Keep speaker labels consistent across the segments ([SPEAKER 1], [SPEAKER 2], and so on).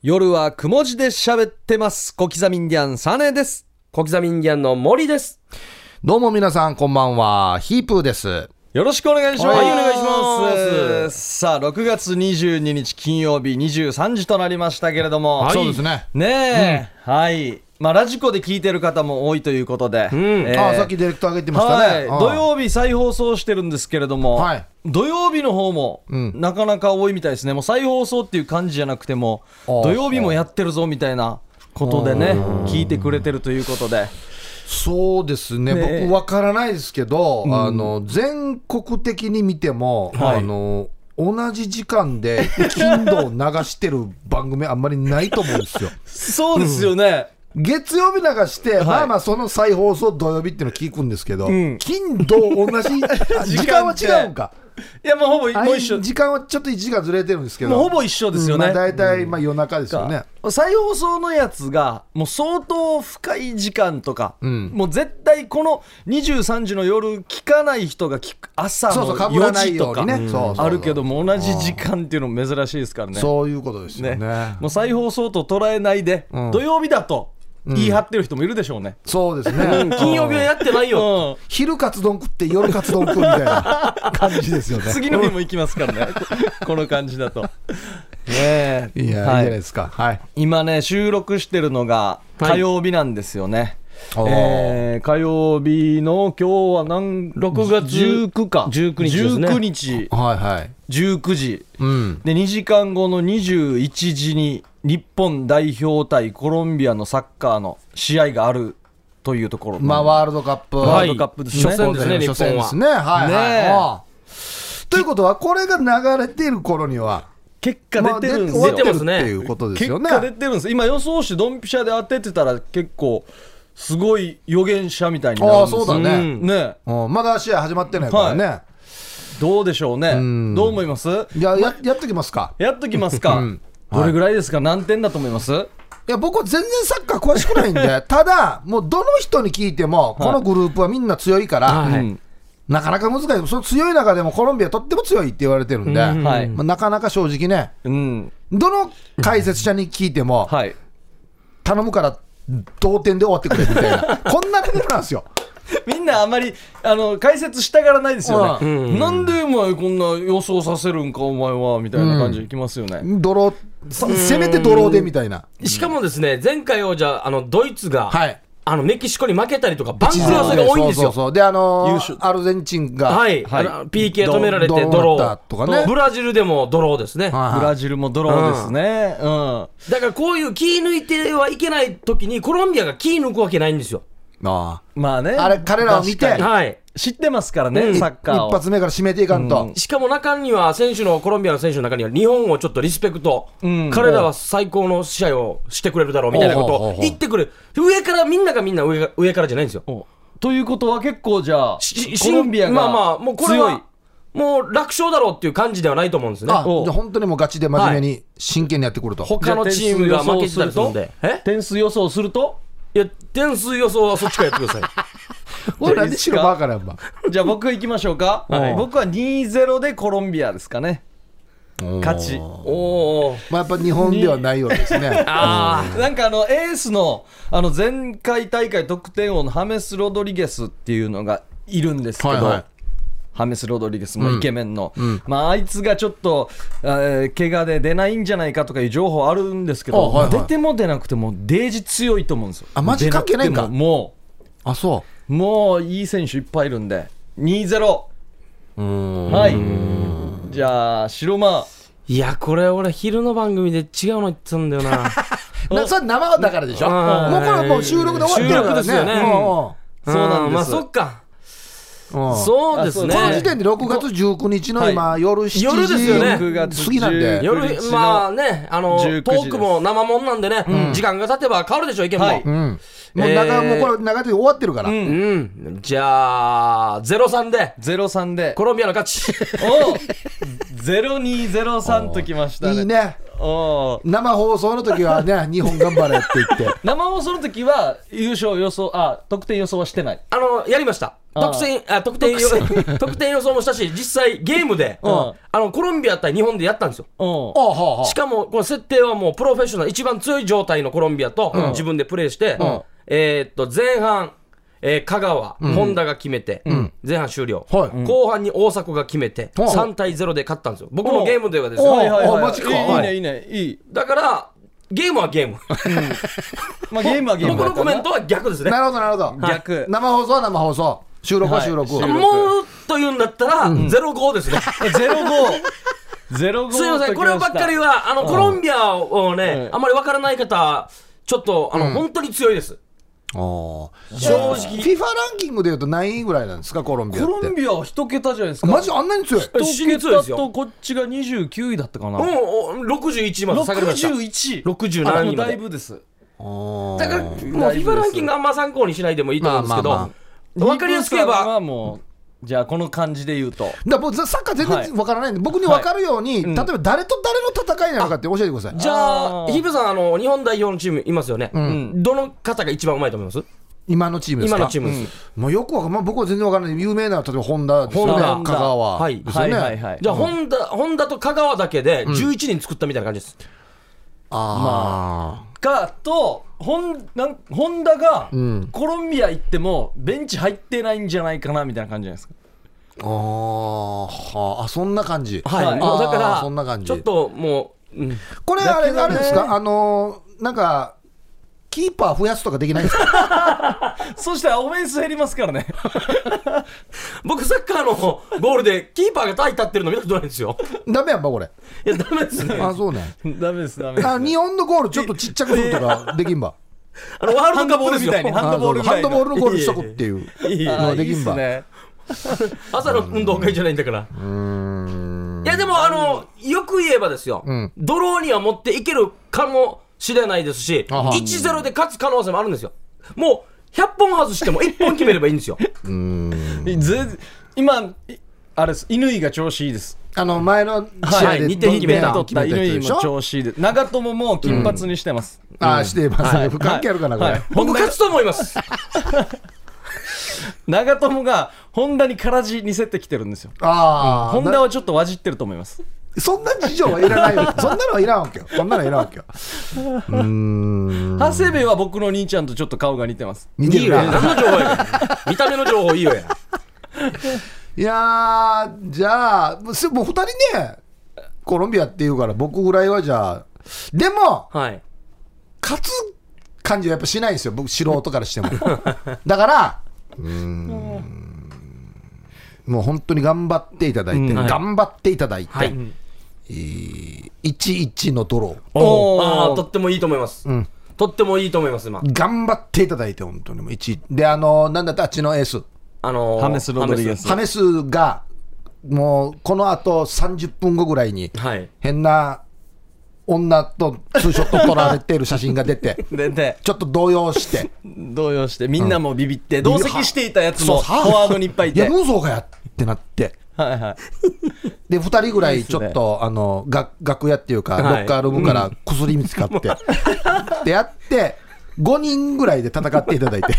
[SPEAKER 1] 夜はくも字で喋ってます。小刻みインディアンサネです。
[SPEAKER 2] 小刻みインディアンの森です。
[SPEAKER 3] どうも皆さんこんばんは、ヒープーです。
[SPEAKER 1] よろしくお願いします。
[SPEAKER 2] はいお願いします
[SPEAKER 1] さあ、6月22日金曜日23時となりましたけれども。
[SPEAKER 2] はい
[SPEAKER 3] そうですね。
[SPEAKER 1] ねえ、はい。まあ、ラジコで聞いてる方も多いということで。
[SPEAKER 2] ん。
[SPEAKER 1] えー
[SPEAKER 3] あさっきディレクターが言ってました
[SPEAKER 1] はい、
[SPEAKER 3] ね。
[SPEAKER 1] 土曜日再放送してるんですけれども、
[SPEAKER 3] はい。
[SPEAKER 1] 土曜日の方も、
[SPEAKER 3] うん。
[SPEAKER 1] なかなか多いみたいですね、もう再放送っていう感じじゃなくても、土曜日もやってるぞみたいなことでね、聞いてくれてるということで、
[SPEAKER 3] そうですね。
[SPEAKER 1] ね。え
[SPEAKER 3] 僕わからないですけど、あの全国的に見ても、
[SPEAKER 1] はい。
[SPEAKER 3] あの同じ時間で金土を流してる番組あんまりないと思うんですよ。
[SPEAKER 1] そうですよね、
[SPEAKER 3] 月曜日流して、まあまあその再放送土曜日っていうの聞くんですけど、
[SPEAKER 1] ん。
[SPEAKER 3] 金土同じ 時間は違うんか。
[SPEAKER 1] いや、もうほぼ
[SPEAKER 3] あ
[SPEAKER 1] もう一緒、
[SPEAKER 3] 時間はちょっと1時間ずれてるんですけど、
[SPEAKER 1] もうほぼ一緒ですよね。
[SPEAKER 3] まあ、大体まあ夜中ですよね。
[SPEAKER 1] 再放送のやつがもう相当深い時間とか、
[SPEAKER 3] ん。
[SPEAKER 1] もう絶対この23時の夜聞かない人が聞く朝の
[SPEAKER 3] そうそう被ら
[SPEAKER 1] 4
[SPEAKER 3] ない
[SPEAKER 1] 時とか。
[SPEAKER 3] ね。そうそうそう。
[SPEAKER 1] あるけども同じ時間っていうのも珍しいですからね。
[SPEAKER 3] そういうことですよ
[SPEAKER 1] ね。
[SPEAKER 3] ね。
[SPEAKER 1] もう再放送と捉えないで、
[SPEAKER 3] ん。
[SPEAKER 1] 土曜日だと言い張ってる人もいるでしょうね。
[SPEAKER 3] そうですね。
[SPEAKER 2] 金曜日はやってないよ。
[SPEAKER 1] うん
[SPEAKER 3] 昼カツ丼食って夜カツ丼食うみたいな 感じですよね。
[SPEAKER 1] 次の日も行きますからね、ここの感じだと。ねえ
[SPEAKER 3] いや、いいじゃ
[SPEAKER 1] は
[SPEAKER 3] ないですか。はい。
[SPEAKER 1] 今ね、収録してるのが
[SPEAKER 2] はい
[SPEAKER 1] 火曜日なんですよね。えー火曜日の今日は何
[SPEAKER 2] ？6月
[SPEAKER 1] 19か
[SPEAKER 2] 19日ですね。
[SPEAKER 1] 19日。
[SPEAKER 3] はいはい。
[SPEAKER 1] 19時。
[SPEAKER 3] うん。
[SPEAKER 1] で2時間後の21時に日本代表対コロンビアのサッカーの試合があるというところ。
[SPEAKER 3] まあ、ワールドカップ。
[SPEAKER 1] ワールドカップですね。
[SPEAKER 2] 初戦ですね、日
[SPEAKER 3] 初戦
[SPEAKER 2] 本は。
[SPEAKER 3] はい、
[SPEAKER 1] ね
[SPEAKER 3] はいということは、これが流れている頃には、
[SPEAKER 1] 結果
[SPEAKER 3] まあ
[SPEAKER 1] 出てるんですよ、
[SPEAKER 3] 終わってる
[SPEAKER 2] 出てますね。
[SPEAKER 1] 結。果出てるんです。今予想してドンピシャで当ててたら結構すごい予言者みたいになるんですよ。
[SPEAKER 3] ああ、そうだね。
[SPEAKER 2] うん。
[SPEAKER 1] ね。
[SPEAKER 3] うん。まだ試合始まってないからね。
[SPEAKER 1] どうでしょうね。
[SPEAKER 3] ん。
[SPEAKER 1] どう思います？
[SPEAKER 3] いや、ややっときますか。
[SPEAKER 1] やっときますか、
[SPEAKER 3] うん。
[SPEAKER 1] どれぐらいですか？何点だと思います？
[SPEAKER 3] い。や、僕は全然サッカー詳しくないんで、ただ、もうどの人に聞いても、このグループはみんな強いから、
[SPEAKER 2] はい。
[SPEAKER 1] うん。
[SPEAKER 3] なかなか難しい、その強い中でもコロンビアとっても強いって言われてるんで、
[SPEAKER 2] うん。
[SPEAKER 1] はい。
[SPEAKER 3] まあ、なかなか正直ね、
[SPEAKER 1] うん。
[SPEAKER 3] どの解説者に聞いても、
[SPEAKER 1] はい。
[SPEAKER 3] 頼むから同点で終わってくれみたいな、こんなレベルなんですよ。
[SPEAKER 1] みんなあんまりあの解説したがらないですよね、
[SPEAKER 2] うん
[SPEAKER 1] なんでお前こんな予想させるんかお前はみたいな感じでいきますよね、
[SPEAKER 3] ドローさせめてドローでみたいな。
[SPEAKER 2] しかもですね、前回王者、あの、ドイツが、
[SPEAKER 3] はい。
[SPEAKER 2] あの、メキシコに負けたりとか、番組合わせが多いんですよ。
[SPEAKER 3] そうそうそう。で、あのー
[SPEAKER 1] 優勝
[SPEAKER 3] アルゼンチンが、
[SPEAKER 2] はい。
[SPEAKER 1] はい。
[SPEAKER 2] PK 止められて
[SPEAKER 3] ド
[SPEAKER 2] ドロ
[SPEAKER 3] ドローだとかね。
[SPEAKER 2] ー。ブラジルでもドローですね。
[SPEAKER 3] はいはい。
[SPEAKER 1] ブラジルもドローですね。うん、
[SPEAKER 2] だからこういう気抜いてはいけない時にコロンビアが気抜くわけないんですよ。
[SPEAKER 3] あ
[SPEAKER 1] まあね。
[SPEAKER 3] あれ彼らを見て。
[SPEAKER 2] はい。
[SPEAKER 1] 知ってますからね、
[SPEAKER 2] うん。
[SPEAKER 1] サッカーを。
[SPEAKER 3] 一発目から締めていかんと。
[SPEAKER 2] しかも中には選手のコロンビアの選手の中には日本をちょっとリスペクト、
[SPEAKER 1] うん。
[SPEAKER 2] 彼らは最高の試合をしてくれるだろうみたいなことを言ってくれる。上からみんながみんな上が上からじゃないんですよ。
[SPEAKER 1] おということは結構じゃあ
[SPEAKER 2] し
[SPEAKER 1] コロンビアが
[SPEAKER 2] まあまあもうこれはもう楽勝だろうっていう感じではないと思うんですね。
[SPEAKER 3] あ、
[SPEAKER 1] お
[SPEAKER 3] じゃあ本当にもうガチで真面目に真剣にやってくると。
[SPEAKER 2] 他のチームが負けてたりするんで。え
[SPEAKER 1] 点数予想すると？
[SPEAKER 2] いや点数予想はそっちからやってください
[SPEAKER 3] 俺なんで白バカなんば。
[SPEAKER 1] じゃあ僕行きましょうか、
[SPEAKER 3] はい。
[SPEAKER 1] 僕は2-0でコロンビアですかね。勝ち。
[SPEAKER 2] おお
[SPEAKER 3] まあやっぱ日本ではないようですね。
[SPEAKER 2] あ
[SPEAKER 1] なんかあのエースのあの前回大会得点王のハメス・ロドリゲスっていうのがいるんですけど、
[SPEAKER 3] はいはい。
[SPEAKER 1] ハメス・ロドリゲスもイケメンの、まあ、あいつがちょっと、えー怪我で出ないんじゃないかとかいう情報あるんですけど、
[SPEAKER 3] あはいはい。
[SPEAKER 1] 出ても出なくてもデージ強いと思うんですよ。
[SPEAKER 3] あマジ関係ないんか。
[SPEAKER 1] もも
[SPEAKER 3] あ、そう
[SPEAKER 1] もういい選手いっぱいいるんで。2-0
[SPEAKER 3] う。うん。
[SPEAKER 1] はい。じゃあ白間。
[SPEAKER 2] いやこれ俺昼の番組で違うの言ってたんだよな。
[SPEAKER 3] なそれ生だからでしょ？
[SPEAKER 2] うん。
[SPEAKER 3] もうこれはもう収録で終わってるからね。
[SPEAKER 2] 収録ですよね。
[SPEAKER 1] そうなんです。
[SPEAKER 2] まあそっか。
[SPEAKER 3] うん。
[SPEAKER 2] そうですね。
[SPEAKER 3] この時点で6月19日の今、夜7時。
[SPEAKER 2] 夜ですよね。
[SPEAKER 1] 6月
[SPEAKER 3] 過ぎなんで、
[SPEAKER 1] 19
[SPEAKER 2] 夜
[SPEAKER 1] 19日の
[SPEAKER 2] まあねあの
[SPEAKER 1] 19
[SPEAKER 2] トークも生もんなんでね、時間が経てば変わるでしょ意見も、
[SPEAKER 3] もう
[SPEAKER 2] えー
[SPEAKER 3] 長、もうこれ長で終わってるから、
[SPEAKER 2] うん。じゃあ03で。
[SPEAKER 1] 0-3で。
[SPEAKER 2] コロンビアの勝ち。
[SPEAKER 1] お0203ときましたね。
[SPEAKER 3] いいね、
[SPEAKER 1] お
[SPEAKER 3] 生放送の時はね、日本頑張れって言って、
[SPEAKER 1] 生放送の時は優勝予想あ得点予想はしてない。
[SPEAKER 2] あのやりました。得点あ得点よ得点 予想もしたし実際ゲームで、
[SPEAKER 1] ん。
[SPEAKER 2] あのコロンビア対日本でやったんですよ。
[SPEAKER 1] うん。
[SPEAKER 3] あはあはあ。
[SPEAKER 2] しかもこの設定はもうプロフェッショナル一番強い状態のコロンビアと自分でプレーして、
[SPEAKER 1] ん
[SPEAKER 2] えーっと前半、えー香川、本田が決めて、前半終了、
[SPEAKER 3] はい。
[SPEAKER 2] 後半に大迫が決めて、
[SPEAKER 3] うん。
[SPEAKER 2] 3対0で勝ったんですよ。僕のゲームではです
[SPEAKER 3] お
[SPEAKER 2] よ
[SPEAKER 1] はいはいはい。
[SPEAKER 3] あマジか。
[SPEAKER 1] いいねい。いねいい。
[SPEAKER 2] だからゲームはゲーム。
[SPEAKER 1] まあゲームはゲーム。
[SPEAKER 2] 僕のコメントは逆ですね。
[SPEAKER 3] なるほどなるほど。
[SPEAKER 1] 逆。
[SPEAKER 3] 生放送は生放送。収録は収録、
[SPEAKER 1] はい
[SPEAKER 2] もうと言うんだったら、0-5ですね。
[SPEAKER 1] ゼロ五ゼロ五
[SPEAKER 2] すいません、こればっかりは、あの、コロンビアをね、
[SPEAKER 1] うん。
[SPEAKER 2] あまりわからない方、ちょっと、あの、本当に強いです。正直。
[SPEAKER 3] FIFA ランキングでいうと何位ぐらいなんですかコロンビアって？
[SPEAKER 1] コロンビアは一桁じゃないですか。
[SPEAKER 3] マジあんなに強い？
[SPEAKER 2] え死に強いですよ。
[SPEAKER 1] とこっちが29位だったかな。
[SPEAKER 2] うん、お61まで下がりました。
[SPEAKER 1] 61
[SPEAKER 2] 60
[SPEAKER 1] あもうだ
[SPEAKER 2] 何位まで。
[SPEAKER 1] いぶです。
[SPEAKER 2] だから、もう FIFA ランキングあんま参考にしないでもいいと思うんですけど、わかりやすく言えば、
[SPEAKER 1] はもうじゃあこの感じで言うと。
[SPEAKER 3] だ僕サッカー全然わからないんで、僕に分かるように、
[SPEAKER 1] うん。
[SPEAKER 3] 例えば誰と誰の戦いなのかって教えてください。
[SPEAKER 2] じゃあ、
[SPEAKER 1] あー。
[SPEAKER 2] ヒブさん、あの、日本代表のチームいますよね。
[SPEAKER 1] ん。
[SPEAKER 2] どの方が一番うまいと思います？
[SPEAKER 3] 今のチームですか？
[SPEAKER 2] 今のチームです。
[SPEAKER 3] もうよくわかんまあ、僕は全然わからない、有名な例えばホンダですよね、
[SPEAKER 2] ホンダ
[SPEAKER 3] 香川。
[SPEAKER 2] はい。
[SPEAKER 3] ですよね。
[SPEAKER 1] はいはいはい。
[SPEAKER 2] じゃあ、ホンダ、ホンダと香川だけで11人作ったみたいな感じです。
[SPEAKER 3] あ
[SPEAKER 1] かとホンなんホンダが
[SPEAKER 3] ん
[SPEAKER 1] コロンビア行ってもベンチ入ってないんじゃないかなみたいな感じじゃないですか
[SPEAKER 3] ーあーはああ、そんな感じ。
[SPEAKER 2] はい。
[SPEAKER 1] はい
[SPEAKER 2] もうだか
[SPEAKER 3] あー
[SPEAKER 2] ら、
[SPEAKER 3] そんな感じ
[SPEAKER 2] ちょっともう、うん
[SPEAKER 3] これ、あれ、あれですか、あのーなんか、キーパー増やすとかできないんですか？
[SPEAKER 1] そしたらオフェンス減りますからね
[SPEAKER 2] 僕、サッカーのゴールでキーパーがタイ立ってるの見たことないんですよ。
[SPEAKER 3] ダメやんば、これ。
[SPEAKER 2] いや、ダメですね。
[SPEAKER 3] あ、そうね。
[SPEAKER 1] ダメですダメです
[SPEAKER 3] あ日本のゴールちょっとちっちゃくするとかできんば。
[SPEAKER 2] あの、ワールドカップですよ。
[SPEAKER 1] ハンドボールみたいにハンドボール
[SPEAKER 3] ハンドボールのゴールしとくっていうのができんば。
[SPEAKER 1] あーいいっ
[SPEAKER 2] 朝の運動会じゃないんだから。いや、でも、あの、よく言えばですよ。
[SPEAKER 3] ん
[SPEAKER 2] ドローには持っていけるかもしれないですし、
[SPEAKER 3] あは。
[SPEAKER 2] 1-0で勝つ可能性もあるんですよ。もう、100本外しても1本決めればいいんですよ。
[SPEAKER 1] すねぜ今いあれです。乾が調子いいです。
[SPEAKER 3] あの前の試合で
[SPEAKER 2] はい二点決めた。
[SPEAKER 3] 二
[SPEAKER 1] 取っ乾も調子いいです。長友も金髪にしてます、
[SPEAKER 3] ああ、してます。ね。
[SPEAKER 1] はい。
[SPEAKER 3] 関係あるかな、これ。
[SPEAKER 1] はい
[SPEAKER 2] 僕、勝つと思います。
[SPEAKER 1] 長友がホンダにからじ似せてきてるんですよ。
[SPEAKER 3] ああ、
[SPEAKER 1] ホンダはちょっと混じってると思います
[SPEAKER 3] そんな事情はいらないよ。そんなのはいらんわけよ。そんなのはいらんわけよ。うーん。
[SPEAKER 1] 長谷部は僕の兄ちゃんとちょっと顔が似てます
[SPEAKER 3] 似てる
[SPEAKER 2] いいよや。
[SPEAKER 3] な。
[SPEAKER 2] 何の情報や。見た目の情報いいよや。
[SPEAKER 3] いやー、じゃあ、もうすもう二人ね、コロンビアっていうから、僕ぐらいはじゃあ、でも、
[SPEAKER 2] はい。
[SPEAKER 3] 勝つ感じはやっぱしないんですよ、僕、素人からしても。だから、うーん、もう本当に頑張っていただいて、
[SPEAKER 1] うん。
[SPEAKER 2] はい。
[SPEAKER 3] 頑張っていただいて、
[SPEAKER 2] はい。
[SPEAKER 3] えー1-1のドロ。
[SPEAKER 1] おー。
[SPEAKER 2] ああ、とってもいいと思います。
[SPEAKER 3] ー、うん、
[SPEAKER 2] とってもいいと思います、今。
[SPEAKER 3] 頑張っていただいて、本当にもう1で、あの、なんだった？あっちのエース、
[SPEAKER 2] あのー
[SPEAKER 1] ハメスロドリゲス。
[SPEAKER 3] ハメスが、もうこのあと30分後ぐらいに、
[SPEAKER 2] はい。
[SPEAKER 3] 変な女とツーショット撮られている写真が 出て、ちょっと動揺して、
[SPEAKER 1] 動揺してみんなもビビって、同席していたやつもフォワードにいっぱいいて。
[SPEAKER 3] いや、無造がやってなって。
[SPEAKER 1] はいはい。
[SPEAKER 3] で、2人ぐらいちょっと、あの、が楽屋っていうか、
[SPEAKER 2] はい。
[SPEAKER 3] ロッカールームから薬見つかって、で、やって、5人ぐらいで戦っていただいて、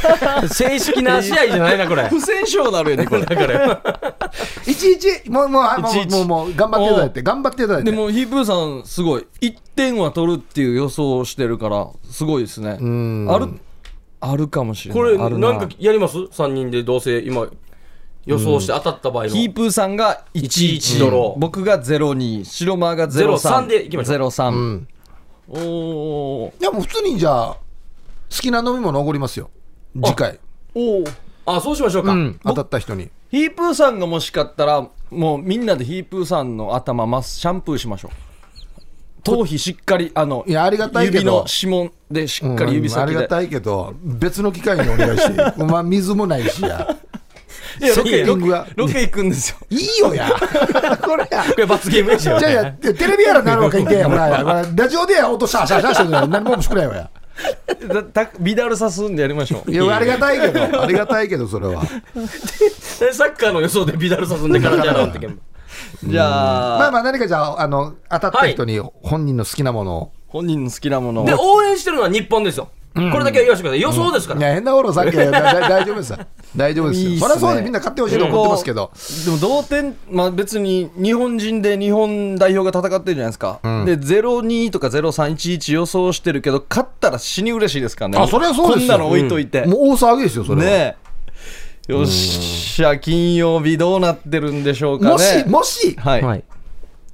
[SPEAKER 2] 正式な試合じゃないな、これ。
[SPEAKER 1] 不戦勝になるよねこれ。
[SPEAKER 2] だから、
[SPEAKER 3] 11、もう、もう、あもう、
[SPEAKER 1] 11
[SPEAKER 3] もう、もう、頑張っていただいて、頑張っていただいて。
[SPEAKER 1] でもヒープーさんすごい1点は取るっていう予想をしてるからすごいですね。
[SPEAKER 3] ん。
[SPEAKER 1] あるあるかもしれない。
[SPEAKER 2] これ、な。んかやります ?3 人でどうせ今、予想して当たった場合の。
[SPEAKER 1] ヒープーさんが
[SPEAKER 2] 11
[SPEAKER 1] 11
[SPEAKER 2] ドロー。
[SPEAKER 1] 僕が02白間が
[SPEAKER 2] 03
[SPEAKER 1] 03
[SPEAKER 2] でいきましょう。
[SPEAKER 1] 03、
[SPEAKER 3] うん。
[SPEAKER 1] おお
[SPEAKER 3] いや、もう普通にじゃあ、好きな飲み物おごりますよ。次回。
[SPEAKER 1] お
[SPEAKER 2] あ、そうしましょうか。
[SPEAKER 3] うん、当たった人に。
[SPEAKER 1] ヒープーさんがもしかったらもうみんなでヒープーさんの頭まシャンプーしましょう頭皮しっかりあの
[SPEAKER 3] いやありがたいけど
[SPEAKER 1] 指の指紋でしっかり指
[SPEAKER 3] うんありがたいけど、別の機会にお願いして、お前、水もないしや。
[SPEAKER 1] いやロケロケロケ行くんですよ
[SPEAKER 3] いいよや。これや。
[SPEAKER 2] これ罰ゲームですよ
[SPEAKER 3] じゃ。や、テレビやらなるわけいけや。ほら、ラジオでや、音シャーシャーシャーしてるから何も面白くないわや。
[SPEAKER 1] だたビダルさすんでやりましょう
[SPEAKER 3] いや、ありがたいけど、ありがたいけど、それは。
[SPEAKER 2] サッカーの予想でビダルさすんでからじゃなってけん
[SPEAKER 1] じゃあ、
[SPEAKER 3] まあまあ、何かじゃあ、あの、当たった人に本人の好きなものを。
[SPEAKER 1] 本人の好きなもの
[SPEAKER 2] で、
[SPEAKER 1] を
[SPEAKER 2] 応援してるのは日本ですよ。これだけは言わせてください。予想ですから、
[SPEAKER 3] いや変な頃さっき大丈夫です。よ大丈夫ですよ。
[SPEAKER 1] いいっすね。
[SPEAKER 3] そりゃそうでみんな勝ってほしいと思ってますけど。
[SPEAKER 1] でも同点、まあ、別に日本人で日本代表が戦ってるじゃないですか、で0-2とか0-3-1-1予想してるけど、勝ったら死に嬉しいですからね、
[SPEAKER 3] あそれはそうですよ。
[SPEAKER 1] こんなの置いといて、
[SPEAKER 3] もう大騒ぎですよそれは。
[SPEAKER 1] ねえ、よっしゃ、金曜日どうなってるんでしょうかね。
[SPEAKER 3] もしもし、
[SPEAKER 1] はい、
[SPEAKER 2] はい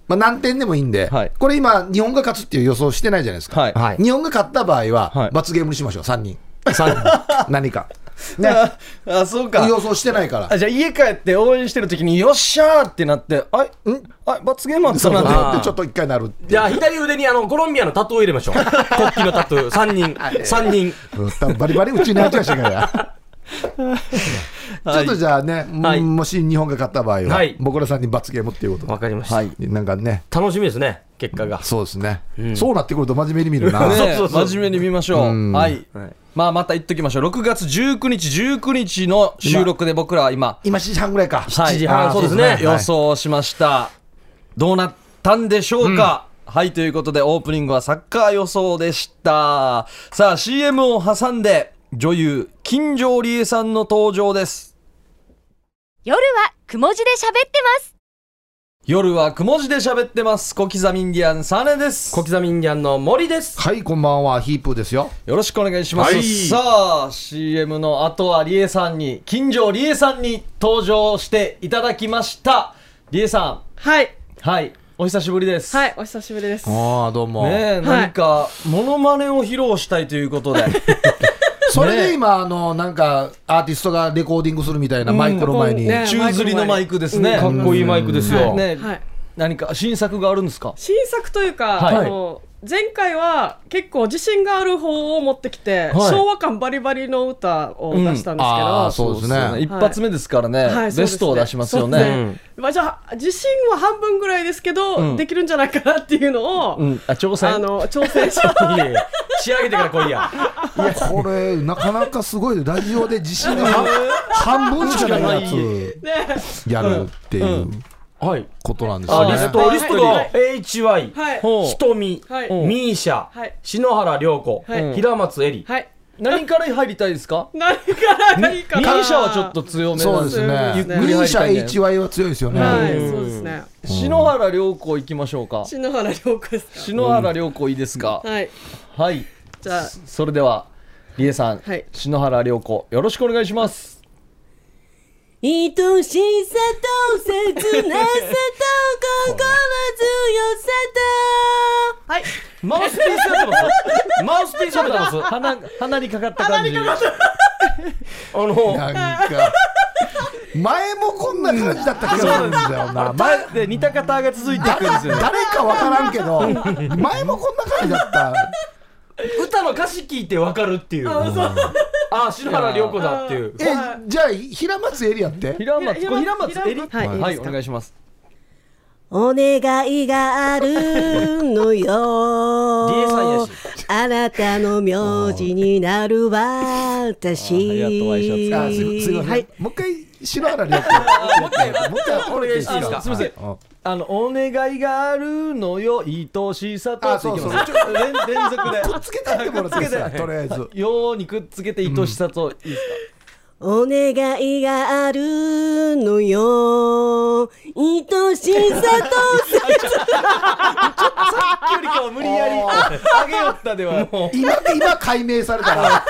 [SPEAKER 3] まあ、何点でもいいんで、
[SPEAKER 1] はい。
[SPEAKER 3] これ今日本が勝つっていう予想してないじゃないですか、
[SPEAKER 1] はい。
[SPEAKER 2] はい。
[SPEAKER 3] 日本が勝った場合は、
[SPEAKER 1] はい。
[SPEAKER 3] 罰ゲームにしましょう。3人。何か。ね
[SPEAKER 1] ああそうか。
[SPEAKER 3] 予想してないから。
[SPEAKER 1] あじゃあ家帰って応援してる時によっしゃーってなってあいん？あ罰ゲームあったな
[SPEAKER 3] なって。ちょっと一回なる
[SPEAKER 2] じゃあ左腕にあのコロンビアのタトゥーを入れましょう。国旗のタトゥー。3人。3人。
[SPEAKER 3] バリバリうちにやっちゃうしがや ちょっとじゃあね、
[SPEAKER 2] はい。
[SPEAKER 3] もし日本が勝った場合は、
[SPEAKER 2] はい。
[SPEAKER 3] 僕らさんに罰ゲームっていうこと。で
[SPEAKER 2] わかりました、
[SPEAKER 1] はい。
[SPEAKER 3] なんかね。
[SPEAKER 2] 楽しみですね結果が。
[SPEAKER 3] そうですね、そうなってくると真面目に見るな、
[SPEAKER 1] ね
[SPEAKER 2] そうそうそう。
[SPEAKER 1] 真面目に見ましょう。
[SPEAKER 3] うん。
[SPEAKER 1] はい。
[SPEAKER 2] はい。
[SPEAKER 1] まあ、また言っときましょう。6月19日、19日の収録で僕らは今、
[SPEAKER 3] 今7時半ぐらいか、
[SPEAKER 1] はい。
[SPEAKER 2] 7時半そうですね。
[SPEAKER 1] 予想しました。どうなったんでしょうか、はい、ということで、オープニングはサッカー予想でした。さあ、CM を挟んで、女優、金城理恵さんの登場です。
[SPEAKER 4] 夜はくも字で喋ってます。
[SPEAKER 1] 夜はくも字で喋ってます。小刻みインディアン、サネです。
[SPEAKER 2] 小刻みインディアンの森です
[SPEAKER 3] はいこんばんはヒープーですよ
[SPEAKER 1] よろしくお願いします。
[SPEAKER 2] はい
[SPEAKER 1] さあ、CM の後はリエさんに、金城理恵さんに登場していただきました。リエさ
[SPEAKER 5] はい。
[SPEAKER 1] ん、はい、お久しぶりです。
[SPEAKER 5] はい、お久しぶりです。
[SPEAKER 3] ああどうも、
[SPEAKER 1] ねえ、何か、モノマネを披露したいということで。
[SPEAKER 3] それで今あのなんかアーティストがレコーディングするみたいなマイクの前に、
[SPEAKER 5] ね
[SPEAKER 1] 宙吊りのマイクですね。
[SPEAKER 2] かっこいいマイクですよ、
[SPEAKER 1] ね
[SPEAKER 5] はい。
[SPEAKER 1] 何か新作があるんですか？
[SPEAKER 5] 新作というか、
[SPEAKER 1] はい。
[SPEAKER 5] あの前回は結構自信がある方を持ってきて、
[SPEAKER 1] はい。
[SPEAKER 5] 昭和感バリバリの歌を出したんですけど、
[SPEAKER 3] ああそうですね。
[SPEAKER 1] 一発目ですからね、
[SPEAKER 5] はい
[SPEAKER 1] ベストを出しますよ
[SPEAKER 5] そうです
[SPEAKER 1] ね。
[SPEAKER 5] まあ、じゃあ自信は半分ぐらいですけど、
[SPEAKER 1] うん。
[SPEAKER 5] できるんじゃないかなっていうのを、
[SPEAKER 1] うん、あ、挑戦？
[SPEAKER 5] あの挑戦し
[SPEAKER 2] 仕上げてから来
[SPEAKER 3] いやこれなかなかすごいね。ラジオで自信が半分しかないやつやるっていう
[SPEAKER 2] はい。
[SPEAKER 3] ことなんですよね。
[SPEAKER 2] あリスト
[SPEAKER 5] はい。
[SPEAKER 2] リストが HY
[SPEAKER 5] はい。
[SPEAKER 1] ほう
[SPEAKER 2] 瞳
[SPEAKER 5] はい。
[SPEAKER 2] ミーシャ
[SPEAKER 5] はい。
[SPEAKER 2] 篠原涼子
[SPEAKER 5] はい。
[SPEAKER 2] 平松絵里
[SPEAKER 5] はい。
[SPEAKER 1] 何から入りたいですか？
[SPEAKER 5] 何からがいいか。な
[SPEAKER 1] ミーシャはちょっと強めなん
[SPEAKER 3] そうですね。
[SPEAKER 1] ゆっくり
[SPEAKER 3] ミーシャ
[SPEAKER 1] 入りたいね。
[SPEAKER 3] HY は強いですよね、
[SPEAKER 5] はい
[SPEAKER 2] うん。
[SPEAKER 5] そうですね。
[SPEAKER 1] 篠原涼子行きましょうか。
[SPEAKER 5] 篠原涼子ですか？
[SPEAKER 1] 篠原涼子いいですか、
[SPEAKER 5] はい。
[SPEAKER 1] はい
[SPEAKER 5] じゃあ。
[SPEAKER 1] それでは理恵さん、
[SPEAKER 5] はい。
[SPEAKER 1] 篠原涼子よろしくお願いします。
[SPEAKER 5] 愛しさと切なさと心強さと。はい。
[SPEAKER 2] マウスピースやってます。マウスピースやってます。
[SPEAKER 1] 鼻鼻にかかった感じ。
[SPEAKER 2] あの
[SPEAKER 3] なんか前もこんな感じだった気がするんだよな。前
[SPEAKER 1] で似た方が続いていくんですよね。
[SPEAKER 3] 誰かわからんけど前もこんな感じだった
[SPEAKER 2] 歌の歌詞聞いてわかるっていう。あ篠原涼子だっていう。
[SPEAKER 3] えじゃあ平松エリアって？
[SPEAKER 1] 平松平松えり
[SPEAKER 5] はい
[SPEAKER 1] はい、お願いします。
[SPEAKER 5] お願いがあるのよ。
[SPEAKER 2] リエさんやし。
[SPEAKER 5] あなたの名字になる私。はい。
[SPEAKER 3] もう一回篠原涼子もう一回もう一回
[SPEAKER 2] お願いしていいですか
[SPEAKER 1] すいません。
[SPEAKER 3] うん
[SPEAKER 1] あのお願いがあるのよ愛しさと。
[SPEAKER 3] そうそう
[SPEAKER 1] 連連続で。
[SPEAKER 3] くっつけてってもらっていいですかとりあえず。
[SPEAKER 1] ようにくっつけて愛しさと。いいです
[SPEAKER 5] お願いがあるのよ。愛しさと
[SPEAKER 1] か、さっきよりかは無理やりあげよったでは。
[SPEAKER 3] 今今解明されたな。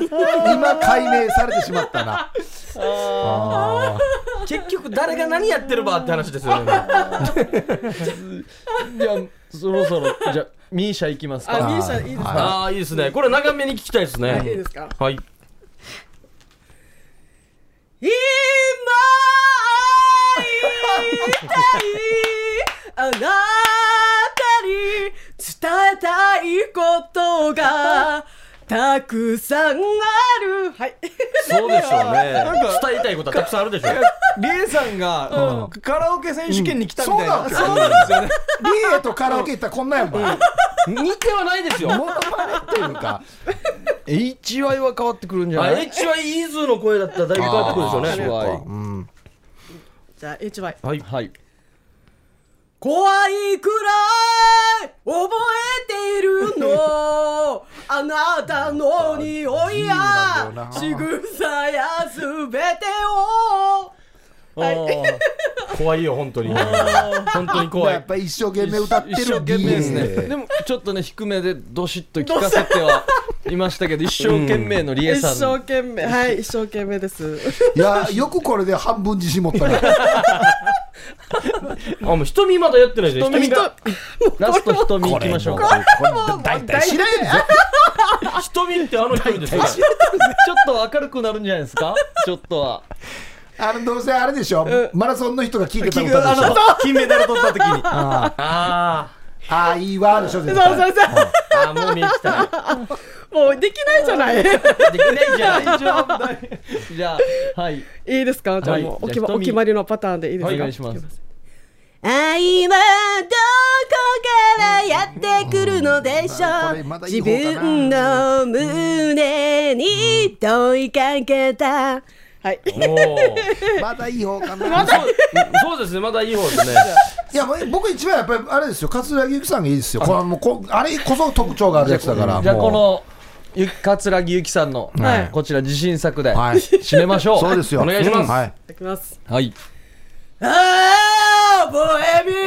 [SPEAKER 3] 今解明されてしまったなあ
[SPEAKER 2] 結局誰が何やってるばって話ですよね。
[SPEAKER 1] じゃあそろそろじゃあミーシャ行きますか。
[SPEAKER 5] あミーシャいいですか？
[SPEAKER 2] ああいいですね。これ長めに聞きたいですね。
[SPEAKER 5] いいですか？
[SPEAKER 2] はい。
[SPEAKER 5] 今会いたい。あなたに伝えたいことがたくさんある。はい。
[SPEAKER 2] そうでしょうね。
[SPEAKER 1] なんか
[SPEAKER 2] 伝えたいことはたくさんあるでしょう。
[SPEAKER 1] リエさんが、カラオケ選手権に来たみたいな、
[SPEAKER 3] うん。
[SPEAKER 1] そうなんですよね。
[SPEAKER 3] リエとカラオケ行ったらこんなんやんば。
[SPEAKER 2] 似てはないですよ。
[SPEAKER 3] モノマネっていうか。
[SPEAKER 1] HY は変わってくるんじゃ
[SPEAKER 2] あ
[SPEAKER 1] ない
[SPEAKER 2] ？H はイーズーの声だったらだいぶ変わってくるでしょうね。
[SPEAKER 3] うん
[SPEAKER 5] じゃあ HY
[SPEAKER 2] はい。
[SPEAKER 1] はい
[SPEAKER 5] 怖いくらい覚えているの？あなたの匂いや仕草やすべてを。
[SPEAKER 2] 怖いよ本当に。本当に怖い。
[SPEAKER 3] やっぱり一生懸命歌ってる
[SPEAKER 1] 一生懸命ですね。でもちょっとね低めでどしっと聞かせてはいましたけど一生懸命のリエ
[SPEAKER 5] 一
[SPEAKER 1] さん、
[SPEAKER 5] 生懸命。はい一生懸命です。
[SPEAKER 3] いやよくこれで半分自信持ったね。
[SPEAKER 2] あもう瞳まだやってないじゃん。瞳が
[SPEAKER 1] ラスト瞳いきましょう。
[SPEAKER 3] これ大体知らないですよ
[SPEAKER 2] 瞳ってあの瞳ですか
[SPEAKER 1] ちょっと明るくなるんじゃないですか？ちょっとは。
[SPEAKER 3] あのどうせあれでしょ。マラソンの人が聞いてた歌でしょ。
[SPEAKER 1] 金メダル取った時に。
[SPEAKER 3] あ
[SPEAKER 2] あ
[SPEAKER 3] あああいいわでしょ絶
[SPEAKER 5] そうそう
[SPEAKER 3] 対
[SPEAKER 5] そう。
[SPEAKER 2] ーもう見えてきた
[SPEAKER 5] もうできないじゃない。い
[SPEAKER 2] できないじゃん
[SPEAKER 1] 大丈夫だじゃあはい。
[SPEAKER 5] いですか？じゃあ
[SPEAKER 1] はい
[SPEAKER 5] もうお決ま
[SPEAKER 1] じゃあ瞳
[SPEAKER 5] お決まりのパターンでいいですか？
[SPEAKER 1] お願いします。
[SPEAKER 5] 愛はどこからやってくるのでしょ
[SPEAKER 3] これまだいい
[SPEAKER 5] 自分の胸に問いかけたはい。
[SPEAKER 3] まだいい方かな。
[SPEAKER 2] そうそうですねまだいい方ですね。
[SPEAKER 3] いや僕一番やっぱりあれですよ。桂木由紀さんがいいですよ。これはもうこあれこそ特徴があるやつだから。
[SPEAKER 1] じゃこのゆ桂木由紀さんの、
[SPEAKER 5] はい。
[SPEAKER 1] こちら自信作で
[SPEAKER 3] はい。
[SPEAKER 1] 締めましょう。
[SPEAKER 3] そうですよ。
[SPEAKER 2] お願いします。
[SPEAKER 3] はい。
[SPEAKER 5] いきます。
[SPEAKER 1] はい。
[SPEAKER 5] あーボヘミア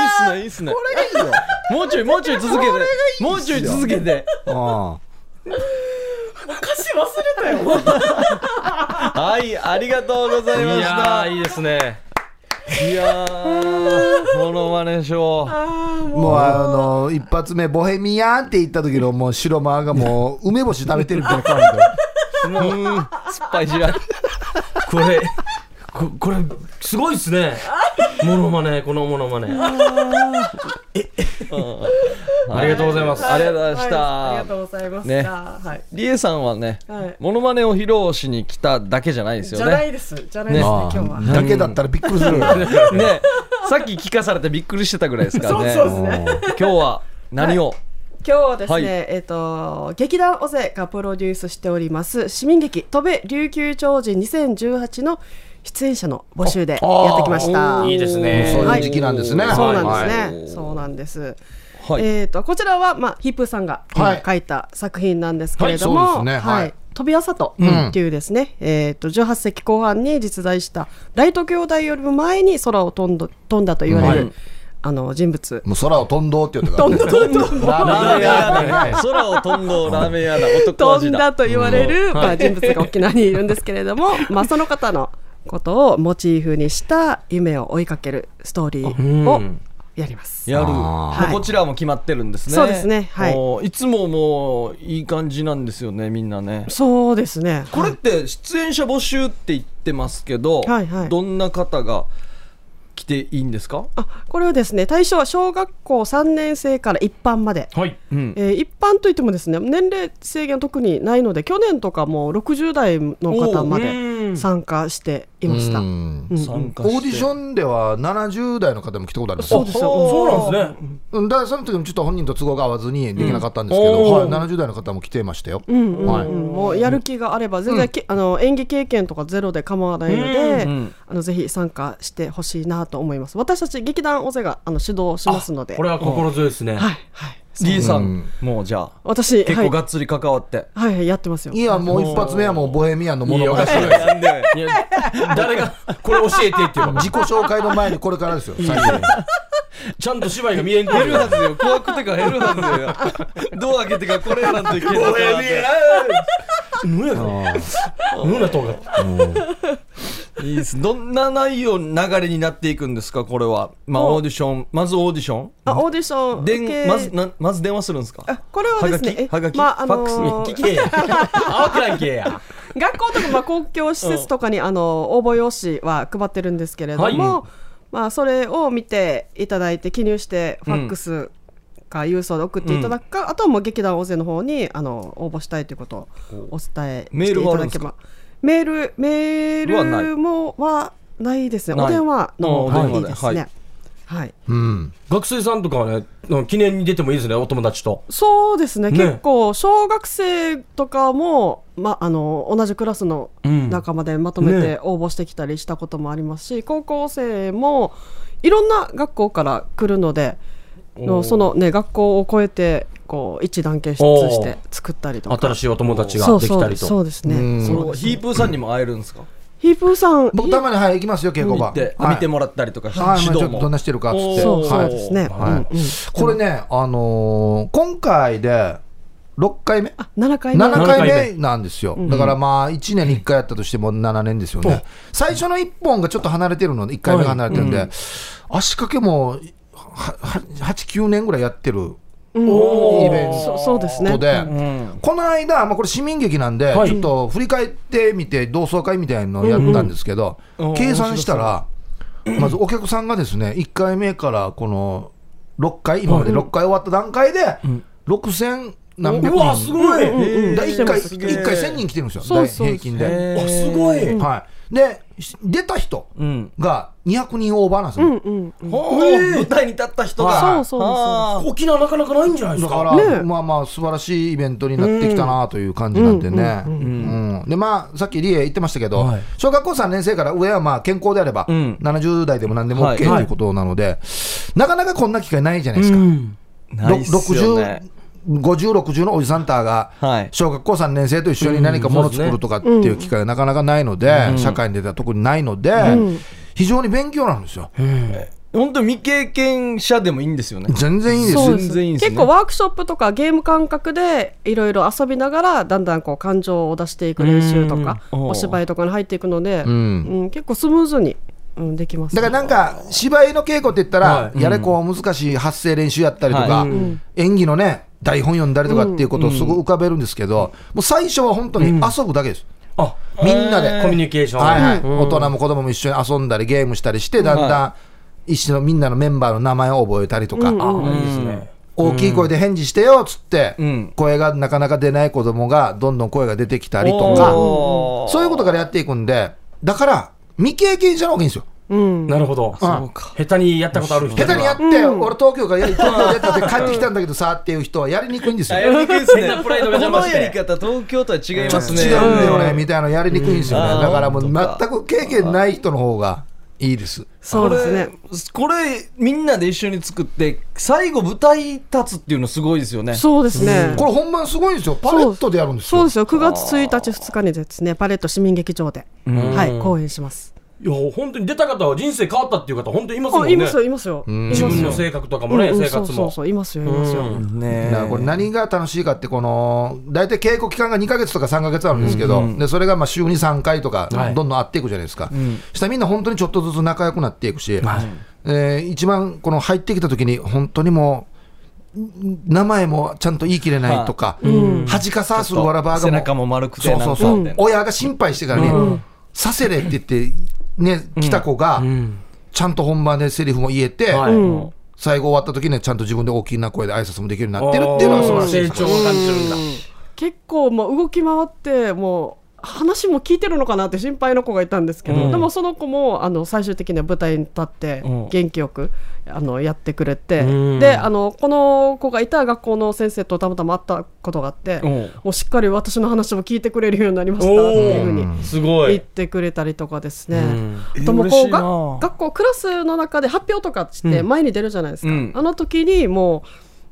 [SPEAKER 1] いいっすねいいっすね。
[SPEAKER 3] これがいいよ。
[SPEAKER 1] もうちょいもうちょい続けて。もうちょい続けて。
[SPEAKER 3] あ
[SPEAKER 5] 歌詞忘れたよ。
[SPEAKER 1] はいありがとうございま
[SPEAKER 2] いや
[SPEAKER 1] した
[SPEAKER 2] ーいいですね。
[SPEAKER 1] いやーモノマネショー。
[SPEAKER 3] あもう。あの一発目ボヘミアンって言った時のもう白間がもう梅干し食べてるみたいな顔で。
[SPEAKER 1] うーん酸っぱいじら
[SPEAKER 2] これここれすごいですね。モノマネこのモノマネありがとうございます。
[SPEAKER 1] ありがとうございました、
[SPEAKER 5] はい。ありがとうございました、
[SPEAKER 1] ね。
[SPEAKER 5] はい。
[SPEAKER 1] リエさんはね、
[SPEAKER 5] はい。
[SPEAKER 1] モノマネを披露しに来ただけじゃないですよね。
[SPEAKER 5] じゃないです。じゃないですね
[SPEAKER 3] あ
[SPEAKER 5] 今日は。
[SPEAKER 3] あだけだったらびっくりする。
[SPEAKER 1] ね。さっき聞かされてびっくりしてたぐらいですからね。
[SPEAKER 5] そうそうですね。
[SPEAKER 1] 今日は何を、
[SPEAKER 5] 今日はですね、
[SPEAKER 1] はい。
[SPEAKER 5] えっ、と劇団オゼがプロデュースしております市民劇「飛べ琉球超人2018」の出演者の募集でやってきました。
[SPEAKER 2] いいですね。
[SPEAKER 3] そういう時期なんですね、
[SPEAKER 5] そうなん
[SPEAKER 3] はい
[SPEAKER 5] ですね。そうなんです。
[SPEAKER 1] はい。
[SPEAKER 5] えっ、とこちらはまあヒップーさんが
[SPEAKER 3] はい。
[SPEAKER 5] 書いた作品なんですけれども、
[SPEAKER 3] はい
[SPEAKER 5] 飛び朝とっていうですね、えっ、と18世紀後半に実在したライト兄弟よりも前に空を飛んだ飛んだと言われる、
[SPEAKER 1] はい。
[SPEAKER 5] あの人物。
[SPEAKER 3] もう空を飛んどうって言ってたか。ら、ね、
[SPEAKER 5] 飛んだ飛んだ
[SPEAKER 3] ラ
[SPEAKER 1] ラーメン屋だ空を飛んどラーメン屋だ。男味だ。
[SPEAKER 5] 飛んだと言われる、まあ、人物が沖縄にいるんですけれども、まあ、その方のことをモチーフにした夢を追いかけるストーリーをやります。
[SPEAKER 1] やる、
[SPEAKER 5] はい。
[SPEAKER 1] こちらも決まってるんですね。
[SPEAKER 5] そうですね。はい。
[SPEAKER 1] いつももういい感じなんですよねみんなね。
[SPEAKER 5] そうですね。
[SPEAKER 1] これって出演者募集って言ってますけど、
[SPEAKER 5] はいはい。
[SPEAKER 1] どんな方が来ていいんですか、
[SPEAKER 5] あこれはですね対象は小学校3年生から一般まで、
[SPEAKER 2] はい。
[SPEAKER 1] うん。
[SPEAKER 5] えー一般といってもですね年齢制限は特にないので去年とかも60代の方ま
[SPEAKER 1] お
[SPEAKER 5] で
[SPEAKER 1] ー
[SPEAKER 5] 参加していました。
[SPEAKER 3] うん。
[SPEAKER 5] うん。
[SPEAKER 1] 参加して。
[SPEAKER 3] オーディションでは70代の方も来たことあるんですよ。
[SPEAKER 5] そうです。よ。
[SPEAKER 2] そうなんですね。
[SPEAKER 3] うん。だからその時もちょっと本人と都合が合わずにできなかったんですけど、
[SPEAKER 2] うん。
[SPEAKER 3] はい、70代の方も来てましたよ、
[SPEAKER 5] うんうん
[SPEAKER 3] はい。
[SPEAKER 5] うんもうやる気があれば全然け、あの演技経験とかゼロで構わないので、
[SPEAKER 1] うん。
[SPEAKER 5] あのぜひ参加してほしいなと思います。私たち劇団オゼがあの指導しますので。
[SPEAKER 2] これは心強いですね。
[SPEAKER 5] はいはい。
[SPEAKER 1] リーさん、
[SPEAKER 3] うん。
[SPEAKER 1] もうじゃあ
[SPEAKER 5] 私
[SPEAKER 1] 結
[SPEAKER 5] はい。
[SPEAKER 1] 構がっつり関わって、
[SPEAKER 5] はいはいやってますよ。
[SPEAKER 3] いやもう一発目はもうボヘミアンのものまね
[SPEAKER 2] 誰がこれ教えてっていうの。
[SPEAKER 3] 自己紹介の前にこれからですよ最初に。
[SPEAKER 2] ちゃんと芝居が見えんく
[SPEAKER 1] 減るはずよ怖くてか減るはずよ。ドア開けてかこれやらんといけない
[SPEAKER 2] 何や何やとが
[SPEAKER 1] いいです。どんな内容流れになっていくんですかこれは？まあ
[SPEAKER 5] お
[SPEAKER 1] オーディション。まずオーディション？
[SPEAKER 5] あオーディション。
[SPEAKER 1] でまずなまず電話するんですか？
[SPEAKER 5] あこれはですねえ
[SPEAKER 1] はがき
[SPEAKER 5] まああの
[SPEAKER 1] ファッ
[SPEAKER 5] ー
[SPEAKER 2] 聞けや。
[SPEAKER 5] 学校とかまあ公共施設とかにあの応募用紙は配ってるんですけれども、
[SPEAKER 2] はい。
[SPEAKER 5] まあそれを見ていただいて記入してファックスか郵送で送っていただくか、あとはもう劇団大勢の方にあの応募したいということをお伝え
[SPEAKER 1] メー
[SPEAKER 5] してい
[SPEAKER 1] ルはあるんですか？
[SPEAKER 5] ただけばメールメールもはないですね。お電話の方がいいですね。
[SPEAKER 1] はい。
[SPEAKER 5] はい。
[SPEAKER 3] うん。
[SPEAKER 2] 学生さんとかはね記念に出てもいいですねお友達と。
[SPEAKER 5] そうですね。
[SPEAKER 2] ね。
[SPEAKER 5] 結構小学生とかも、ま、あの同じクラスの
[SPEAKER 2] うん。
[SPEAKER 5] 仲間でまとめ
[SPEAKER 2] ね。
[SPEAKER 5] て応募してきたりしたこともありますし、高校生もいろんな学校から来るのでのその、ね、学校を超えてこう一団結出して作ったりとか。
[SPEAKER 2] 新しいお友達ができたりと。
[SPEAKER 5] そうですね、
[SPEAKER 1] ヒープーさんにも会えるんですか？
[SPEAKER 5] ヒープーさん
[SPEAKER 3] 僕たまにはい行きますよ稽古場。
[SPEAKER 1] 見て
[SPEAKER 3] はい。
[SPEAKER 1] 見てもらったりとかして
[SPEAKER 3] はいまあ
[SPEAKER 1] 指導も。
[SPEAKER 3] ちょっとどんなしてるかっつって。
[SPEAKER 5] そうですね、
[SPEAKER 3] はい。
[SPEAKER 5] うんうん。
[SPEAKER 3] これねあのー今回で6回目？
[SPEAKER 5] あ7回目。
[SPEAKER 3] 7
[SPEAKER 2] 7
[SPEAKER 3] 回
[SPEAKER 2] 回
[SPEAKER 3] 目。なんですよ、だからまあ1年に1回やったとしても7年ですよね、最初の1本がちょっと離れてるので、1回目が離れてるんで、足掛けもはは8、9年ぐらいやってるイベン
[SPEAKER 5] そそうですね。
[SPEAKER 3] トで、
[SPEAKER 1] うん。
[SPEAKER 3] この間、まあ、これ、市民劇なんで、
[SPEAKER 2] はい。
[SPEAKER 3] ちょっと振り返ってみて、同窓会みたいなのをやったんですけど、
[SPEAKER 1] うん。
[SPEAKER 3] 計算したら、まずお客さんがですね、1回目からこの6回、今まで6回終わった段階で、6000何百
[SPEAKER 2] うわす
[SPEAKER 3] 人。
[SPEAKER 2] ごい。
[SPEAKER 3] だ1回
[SPEAKER 5] す
[SPEAKER 1] げえ
[SPEAKER 3] 一回1000人来てるんですよ、平均で。
[SPEAKER 2] あすごい
[SPEAKER 3] はい、で、出た人
[SPEAKER 1] うん
[SPEAKER 3] が200人オーバーなんですよ。
[SPEAKER 5] うんうん
[SPEAKER 1] 舞台に立った人が。
[SPEAKER 2] 沖縄なかなかないんじゃないですか。
[SPEAKER 3] だから、
[SPEAKER 5] ね
[SPEAKER 3] まあまあ、素晴らしいイベントになってきたなという感じなんでね。うんで、まあ、さっきリエ言ってましたけど、
[SPEAKER 2] はい。
[SPEAKER 3] 小学校3年生から上はまあ健康であれば、
[SPEAKER 1] うん。
[SPEAKER 3] 70代でも何でも
[SPEAKER 1] はい。
[SPEAKER 3] OK ということなので、なかなかこんな機会ないじゃないですか。
[SPEAKER 2] うん。
[SPEAKER 1] ないっすよね
[SPEAKER 3] 50、60のおじさんたが、
[SPEAKER 1] はい。
[SPEAKER 3] 小学校3年生と一緒に何かもの作るとかっていう機会がなかなかないので、社会に出たら特にないので、非常に勉強なんですよ。
[SPEAKER 1] 本当に未経験者でもいいんですよね。
[SPEAKER 3] 全然いいです。
[SPEAKER 5] です
[SPEAKER 1] 全然いいんですね。
[SPEAKER 5] 結構ワークショップとかゲーム感覚でいろいろ遊びながらだんだんこう感情を出していく練習とか
[SPEAKER 1] うん。
[SPEAKER 5] お芝居とかに入っていくので、
[SPEAKER 3] ん。
[SPEAKER 5] うん。結構スムーズに、うん、できます、
[SPEAKER 3] だからなんか芝居の稽古って言ったら、
[SPEAKER 2] はい。
[SPEAKER 3] やれこう難しい発声練習やったりとか、
[SPEAKER 1] はい。
[SPEAKER 3] 演技のね台本読んだりとかっていうことをすごい浮かべるんですけど、もう最初は本当に遊ぶだけです、
[SPEAKER 2] あ
[SPEAKER 3] みんなで、
[SPEAKER 2] コミュニケーション。
[SPEAKER 3] はいはい。
[SPEAKER 2] うん。
[SPEAKER 3] 大人も子供も一緒に遊んだりゲームしたりしてだんだん一緒のみんなのメンバーの名前を覚えたりとか、
[SPEAKER 2] あいいですね。
[SPEAKER 3] 大きい声で返事してよっつって、
[SPEAKER 1] うん。
[SPEAKER 3] 声がなかなか出ない子供がどんどん声が出てきたりとか、そういうことからやっていくんでだから未経験者の方がいいんですよ。
[SPEAKER 5] うん、
[SPEAKER 2] なるほど。
[SPEAKER 3] そう
[SPEAKER 1] か。
[SPEAKER 2] 下手にやったことある人。
[SPEAKER 3] 下手にやって、俺東京から東京でやったって帰ってきたんだけどさっていう人はやりにくいんですよ。
[SPEAKER 1] やりにくいですね。
[SPEAKER 2] プライド
[SPEAKER 1] このやり方東京とは違いますね。
[SPEAKER 3] 違うんだよね、みたいなのやりにくいんですよね。
[SPEAKER 1] うん。
[SPEAKER 3] だからもう全く経験ない人の方がいいです。
[SPEAKER 5] そうですね。
[SPEAKER 1] これこれみんなで一緒に作って最後舞台立つっていうのすごいですよね。
[SPEAKER 5] そうですね、
[SPEAKER 3] これ本番すごいんですよ。パレットでやるんですよ。
[SPEAKER 5] そうで。すよ。9月1日2日にですねパレット市民劇場で、はい公演します
[SPEAKER 2] いや本当に出た方は人生変わったっていう方本当にいますもんね。
[SPEAKER 5] あいますよいますよ、
[SPEAKER 2] 自分の性格とかもね、
[SPEAKER 5] うんうん
[SPEAKER 2] 生活も。
[SPEAKER 5] そうそうそういますよいますよ、
[SPEAKER 1] ね
[SPEAKER 3] だからこれ何が楽しいかってこの大体稽古期間が2か月とか3か月あるんですけど、でそれがまあ週に3回とか
[SPEAKER 2] はい。
[SPEAKER 3] どんどんあっていくじゃないですか、そしたらみんな本当にちょっとずつ仲良くなっていくし、えー一番この入ってきた時に本当にもうん名前もちゃんと言い切れないとか、恥かさするわらばが
[SPEAKER 1] 背中も丸くて
[SPEAKER 3] そうそうそう、親が心配してからね、させれって言ってね来た子が、ちゃんと本番でセリフも言えて、最後終わった時にはちゃんと自分で大きな声で挨拶もできるようになってるっていうのが素晴らしいです
[SPEAKER 2] 成長を感じるん。だ
[SPEAKER 5] 結構もう動き回ってもう話も聞いてるのかなって心配の子がいたんですけど、
[SPEAKER 1] うん。
[SPEAKER 5] でもその子もあの最終的には舞台に立って
[SPEAKER 1] うん。
[SPEAKER 5] 元気よくあのやってくれて、
[SPEAKER 2] うん。
[SPEAKER 5] であのこの子がいた学校の先生とたまたま会ったことがあって、
[SPEAKER 1] うん。
[SPEAKER 5] もうしっかり私の話も聞いてくれるようになりましたっていうふうに
[SPEAKER 2] すごい。
[SPEAKER 5] 言ってくれたりとかですね。
[SPEAKER 2] うん。
[SPEAKER 5] あともうこうが学校クラスの中で発表とかして前に出るじゃないですか、
[SPEAKER 1] うん。
[SPEAKER 5] あの時にも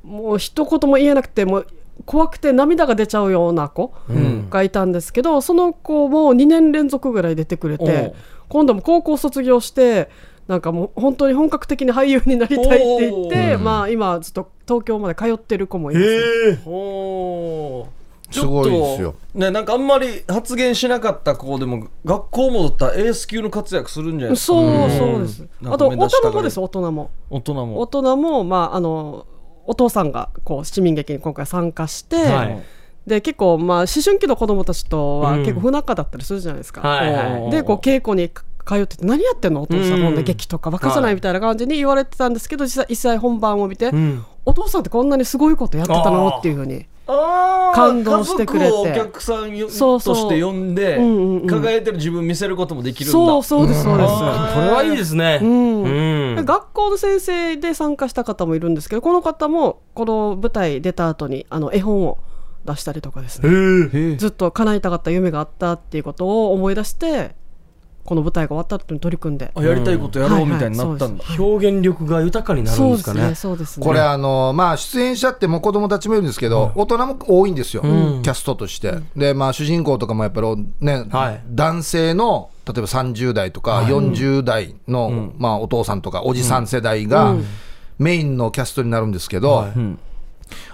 [SPEAKER 5] うもう一言も言えなくてもう怖くて涙が出ちゃうような子
[SPEAKER 1] ん。
[SPEAKER 5] がいたんですけど、その子も2年連続ぐらい出てくれて今度も高校卒業してなんかもう本当に本格的に俳優になりたいって言って、まあ、今ずっと東京まで通ってる子もいます、
[SPEAKER 1] おー。
[SPEAKER 3] すごいですよ。
[SPEAKER 1] ちょっとねなんかあんまり発言しなかった子でも学校戻ったらエース級の活躍するんじゃないですか？
[SPEAKER 5] そうそうです、あと大人もです大人も。
[SPEAKER 1] 大人も。
[SPEAKER 5] 大人も、まあ、あのお父さんがこう市民劇に今回参加して、
[SPEAKER 2] はい。
[SPEAKER 5] で結構、まあ、思春期の子供たちとは
[SPEAKER 2] うん。
[SPEAKER 5] 結構不仲だったりするじゃないですか。
[SPEAKER 2] はいはい
[SPEAKER 5] でこう稽古に通ってて何やってんの？お父さん、
[SPEAKER 2] うん。
[SPEAKER 5] で劇とかバカじゃないみたいな感じに言われてたんですけど実際一切本番を見て、
[SPEAKER 2] ん。
[SPEAKER 5] お父さんってこんなにすごいことやってたの？っていうふうに感動してくれて。
[SPEAKER 1] お客さんよ
[SPEAKER 5] そうそう。
[SPEAKER 1] として呼んで、
[SPEAKER 5] うんうんうん。
[SPEAKER 1] 輝いてる自分見せることもできるんだ。
[SPEAKER 5] そうそうですそうです。
[SPEAKER 1] あ
[SPEAKER 2] これはいいですね。
[SPEAKER 5] うん。
[SPEAKER 2] うん。
[SPEAKER 5] 学校の先生で参加した方もいるんですけどこの方もこの舞台出た後にあの絵本を出したりとかですね。ずっと叶えたかった夢があったっていうことを思い出してこの舞台が終わった後に取り組んで。
[SPEAKER 1] あやりたいことやろうみたいになったんだ、
[SPEAKER 2] 表現力が豊かになるん
[SPEAKER 5] そうです
[SPEAKER 2] かね
[SPEAKER 5] ねそうですね。
[SPEAKER 3] これあのまあ出演者ってもう子供たちもいるんですけど、大人も多いんですよ、キャストとして、でまあ主人公とかもやっぱりね、
[SPEAKER 2] はい。
[SPEAKER 3] 男性の例えば30代とか40代の、まあ、お父さんとかおじさん世代がメインのキャストになるんですけど、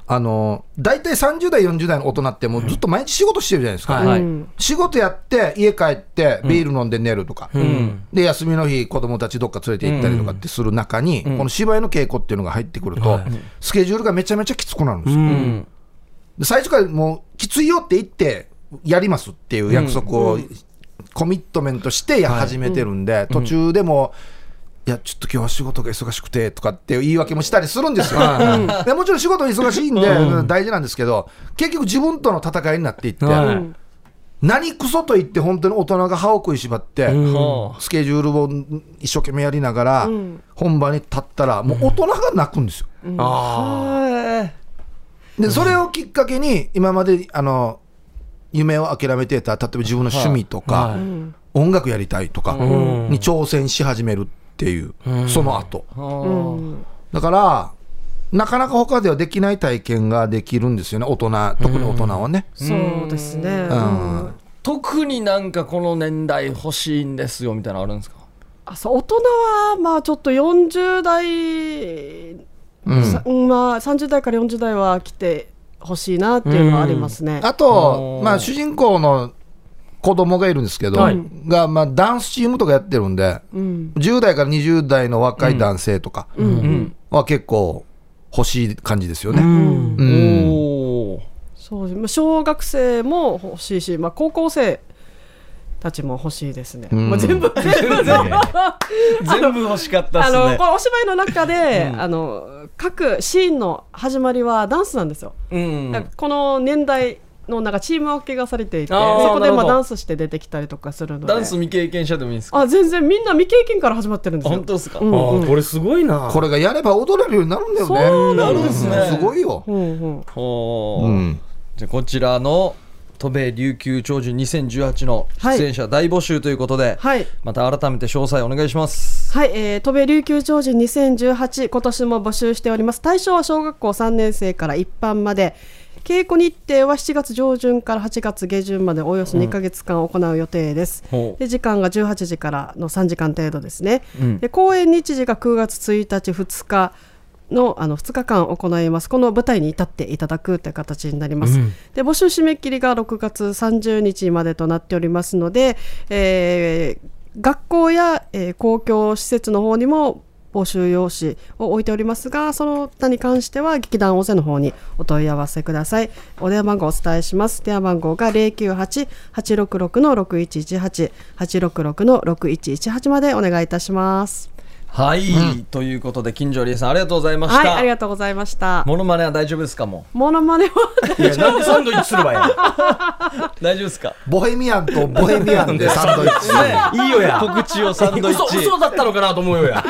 [SPEAKER 3] あの大体30代40代の大人ってもうずっと毎日仕事してるじゃないですか、
[SPEAKER 2] はい。
[SPEAKER 5] うん。
[SPEAKER 3] 仕事やって家帰ってビール飲んで寝るとか、
[SPEAKER 2] ん。
[SPEAKER 3] で休みの日子供たちどっか連れて行ったりとかってする中に、この芝居の稽古っていうのが入ってくると、スケジュールがめちゃめちゃきつくなるんですよ、
[SPEAKER 2] うん。
[SPEAKER 3] で最初からもうきついよって言ってやりますっていう約束をコミットメントしてや始めてるんで、途中でもいやちょっと今日は仕事が忙しくてとかっていう言い訳もしたりするんですよ、でもちろん仕事忙しいんで大事なんですけど結局自分との戦いになっていって、
[SPEAKER 2] はい。
[SPEAKER 3] 何クソと言って本当に大人が歯を食いしばって、
[SPEAKER 1] は
[SPEAKER 3] スケジュールを一生懸命やりながら、本番に立ったらもう大人が泣くんですよ。
[SPEAKER 2] あ
[SPEAKER 3] でそれをきっかけに今まであの夢を諦めてた例えば自分の趣味とか、
[SPEAKER 2] はい。
[SPEAKER 3] 音楽やりたいとか
[SPEAKER 2] ん。
[SPEAKER 3] に挑戦し始めるっていう、その後。
[SPEAKER 1] あ
[SPEAKER 5] うん
[SPEAKER 3] だからなかなか他ではできない体験ができるんですよね。大人特に大人はね。
[SPEAKER 5] そうですね、
[SPEAKER 3] うん。
[SPEAKER 5] うん
[SPEAKER 1] 特になんかこの年代欲しいんですよみたいなのあるんですか？
[SPEAKER 5] あそう大人はまあちょっと40代、
[SPEAKER 3] うん。
[SPEAKER 5] まあ、30代から40代は来てほしいなっていうのはありますね。
[SPEAKER 3] あと、まあ、主人公の子供がいるんですけど、
[SPEAKER 2] はい。
[SPEAKER 3] が、まあ、ダンスチームとかやってるんで、
[SPEAKER 5] うん。
[SPEAKER 3] 10代から20代の若い男性とか
[SPEAKER 5] うん。
[SPEAKER 3] は結構欲しい感じですよね。
[SPEAKER 2] うん。
[SPEAKER 3] うん。
[SPEAKER 1] おお
[SPEAKER 5] そうまあ小学生も欲しいし、まあ、高校生たちも欲しいですね。
[SPEAKER 3] ん。
[SPEAKER 5] まあ、全部 全部
[SPEAKER 1] 欲しかったっ
[SPEAKER 5] あの
[SPEAKER 1] すね
[SPEAKER 5] このお芝居の中で、あの各シーンの始まりはダンスなんですよ。
[SPEAKER 1] うん。
[SPEAKER 5] この年代のなんかチーム分けがされていてそこでまあダンスして出てきたりとかするので。
[SPEAKER 1] ダンス未経験者でもいいですか？
[SPEAKER 5] あ全然みんな未経験から始まってるんですよ。
[SPEAKER 1] 本当ですか、
[SPEAKER 5] うん
[SPEAKER 2] あーこれすごいな。
[SPEAKER 3] これがやれば踊れるようになるんだよね。
[SPEAKER 5] そう
[SPEAKER 1] なんですね。
[SPEAKER 3] すごいよ。
[SPEAKER 5] うんうん。
[SPEAKER 1] ほう。
[SPEAKER 3] うん。
[SPEAKER 1] じゃあこちらの渡米琉球長寿2018の出演者大募集ということで、
[SPEAKER 5] はい。
[SPEAKER 1] また改めて詳細お願いします。
[SPEAKER 5] はい、えー、戸部琉球長寿2018今年も募集しております。対象は小学校3年生から一般まで稽古日程は7月上旬から8月下旬までおよそ2ヶ月間行う予定です、
[SPEAKER 1] ほう。
[SPEAKER 5] で時間が18時からの3時間程度ですね、
[SPEAKER 1] うん。
[SPEAKER 5] で公演日時が9月1日2日のあの2日間行います。この舞台に至っていただくという形になります、で募集締め切りが6月30日までとなっておりますので、えー学校や、えー公共施設の方にも募集用紙を置いておりますがその他に関しては劇団大勢の方にお問い合わせくださいお電話番号をお伝えします。電話番号が098-866-6118、866-6118までお願いいたします。
[SPEAKER 1] はい、ということで金城理恵さんありがとうございました、
[SPEAKER 5] はいありがとうございました。
[SPEAKER 1] モノマネは大丈夫ですか？も
[SPEAKER 5] モノマネはい
[SPEAKER 2] やなんでサンドイッチするばや
[SPEAKER 1] う大丈夫ですか？
[SPEAKER 3] ボヘミアンとボヘミアンで サンドイッチ。
[SPEAKER 2] いいよや。
[SPEAKER 1] 告知をサンドイッチ。
[SPEAKER 2] 嘘嘘だったのかなと思うよや。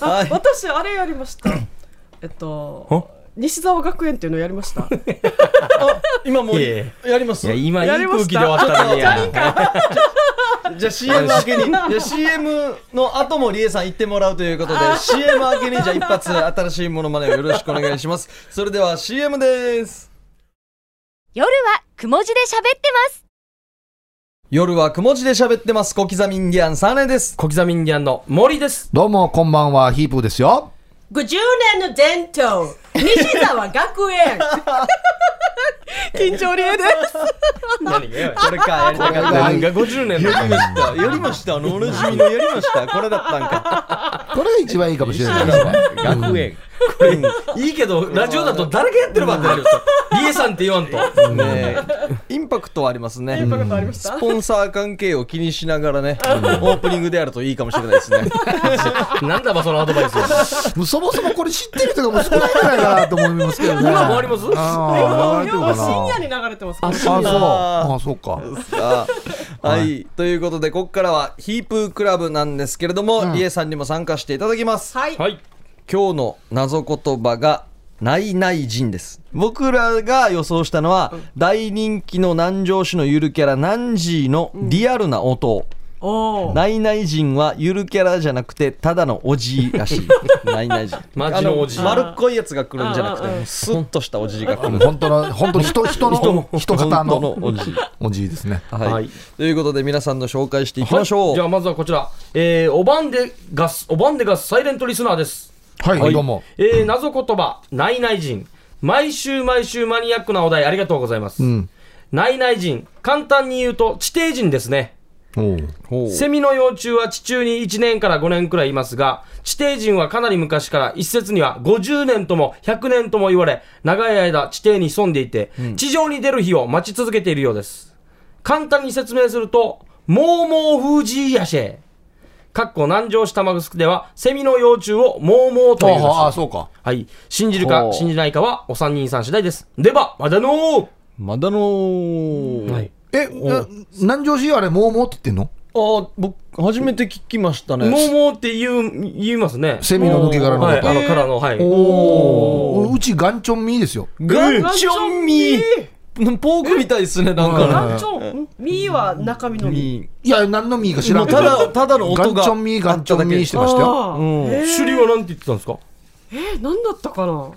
[SPEAKER 1] はい。
[SPEAKER 5] 私あれやりました。えっと西沢学園っていうのやりました。
[SPEAKER 1] 今もうやります？
[SPEAKER 2] いや今いい空気で終わったのにや。
[SPEAKER 1] じゃあ CM 明けに。じゃあ CM の後もリエさん行ってもらうということで CM 明けにじゃあ一発新しいものまねをよろしくお願いします。それでは CM です。
[SPEAKER 4] 夜はくも字で喋ってます。
[SPEAKER 1] 夜はくも字で喋ってます。小刻みインディアンサネです。
[SPEAKER 2] 小刻みインディアンの森です。
[SPEAKER 3] どうもこんばんは、ヒープーですよ。
[SPEAKER 5] 50年の伝統西沢学園。緊張理恵です。
[SPEAKER 2] 何がよ。
[SPEAKER 1] これかやりたかった。
[SPEAKER 2] 何が？50年の
[SPEAKER 1] やりました。やりましたあのおなじみのやりました。これだったんか。
[SPEAKER 3] これが一番いいかもしれないですね。
[SPEAKER 2] 学園これいいけどラジオだと誰がやってるばってなるよ。リエさんって言わんと。
[SPEAKER 1] ねインパクトはありますね。
[SPEAKER 5] インパクトありました？
[SPEAKER 1] スポンサー関係を気にしながらねオープニングでやるといいかもしれないですね。
[SPEAKER 2] なんだばそのアドバイス。は
[SPEAKER 3] もうそもそもこれ知ってる人がもう少ないんじゃないかなと思いますけどね。
[SPEAKER 2] 今もあります？
[SPEAKER 3] ああ、流れてるかな。
[SPEAKER 5] 深夜に流れてます
[SPEAKER 3] あ、そう。あ、そうか。
[SPEAKER 1] はい、ということでここからはヒープークラブなんですけれども、リエさんにも参加していただきます。
[SPEAKER 5] はい
[SPEAKER 2] はい
[SPEAKER 1] 今日の謎言葉がないない人です。僕らが予想したのは、大人気の南城市のゆるキャラナンジーのリアルな音。ナイナイ人はゆるキャラじゃなくてただのおじいらしい。ナイナイ人。
[SPEAKER 2] マジのおじ。い
[SPEAKER 1] あ丸っこいやつが来るんじゃなくてスッとしたおじいが来る。
[SPEAKER 3] 本当の本当に人 人の人型の
[SPEAKER 1] のおじ。い
[SPEAKER 3] おじいですね。
[SPEAKER 1] はい、
[SPEAKER 2] はい。
[SPEAKER 1] ということで皆さんの紹介していきましょう、
[SPEAKER 2] はい。じゃあまずはこちら、えー、おばんでガスおばんでガスサイレントリスナーです
[SPEAKER 3] はい、どうも。
[SPEAKER 2] えー、謎言葉ないない人毎週毎週マニアックなお題ありがとうございます、
[SPEAKER 3] うん。
[SPEAKER 2] ないない人簡単に言うと地底人ですね。セミの幼虫は地中に1年から5年くらいいますが、地底人はかなり昔から一説には50年とも100年とも言われ、長い間地底に潜んでいて、地上に出る日を待ち続けているようです。簡単に説明すると、モーモーフージーヤシェ。かっこ南城市玉城では、セミの幼虫をモーモーとい
[SPEAKER 3] ああそうか。
[SPEAKER 2] はい。信じるか信じないかはお三人さん次第です。では、まだのー。
[SPEAKER 1] まだのー。
[SPEAKER 2] はい。
[SPEAKER 3] えな南城市あれもうもうって言ってんの？
[SPEAKER 1] あ僕初めて聞きましたね。
[SPEAKER 2] モーモーって言う、言いますね。
[SPEAKER 3] セミの抜け殻のこと。
[SPEAKER 2] はい、あの、殻の、はい。
[SPEAKER 3] おおうちガンチョンミーですよ。
[SPEAKER 1] ガンチョンミー？ポークみたいですねなんか
[SPEAKER 5] ガンチョンミーは中身のミー。
[SPEAKER 1] ミ
[SPEAKER 3] いや何のミーか知らんけど。
[SPEAKER 1] ただただの
[SPEAKER 3] ガ
[SPEAKER 1] 音が
[SPEAKER 3] ンチョンミーガンチョンミーしてましたよ。
[SPEAKER 1] うん。
[SPEAKER 2] 首里はなんて言ってたんですか？
[SPEAKER 5] えー、何だったかな？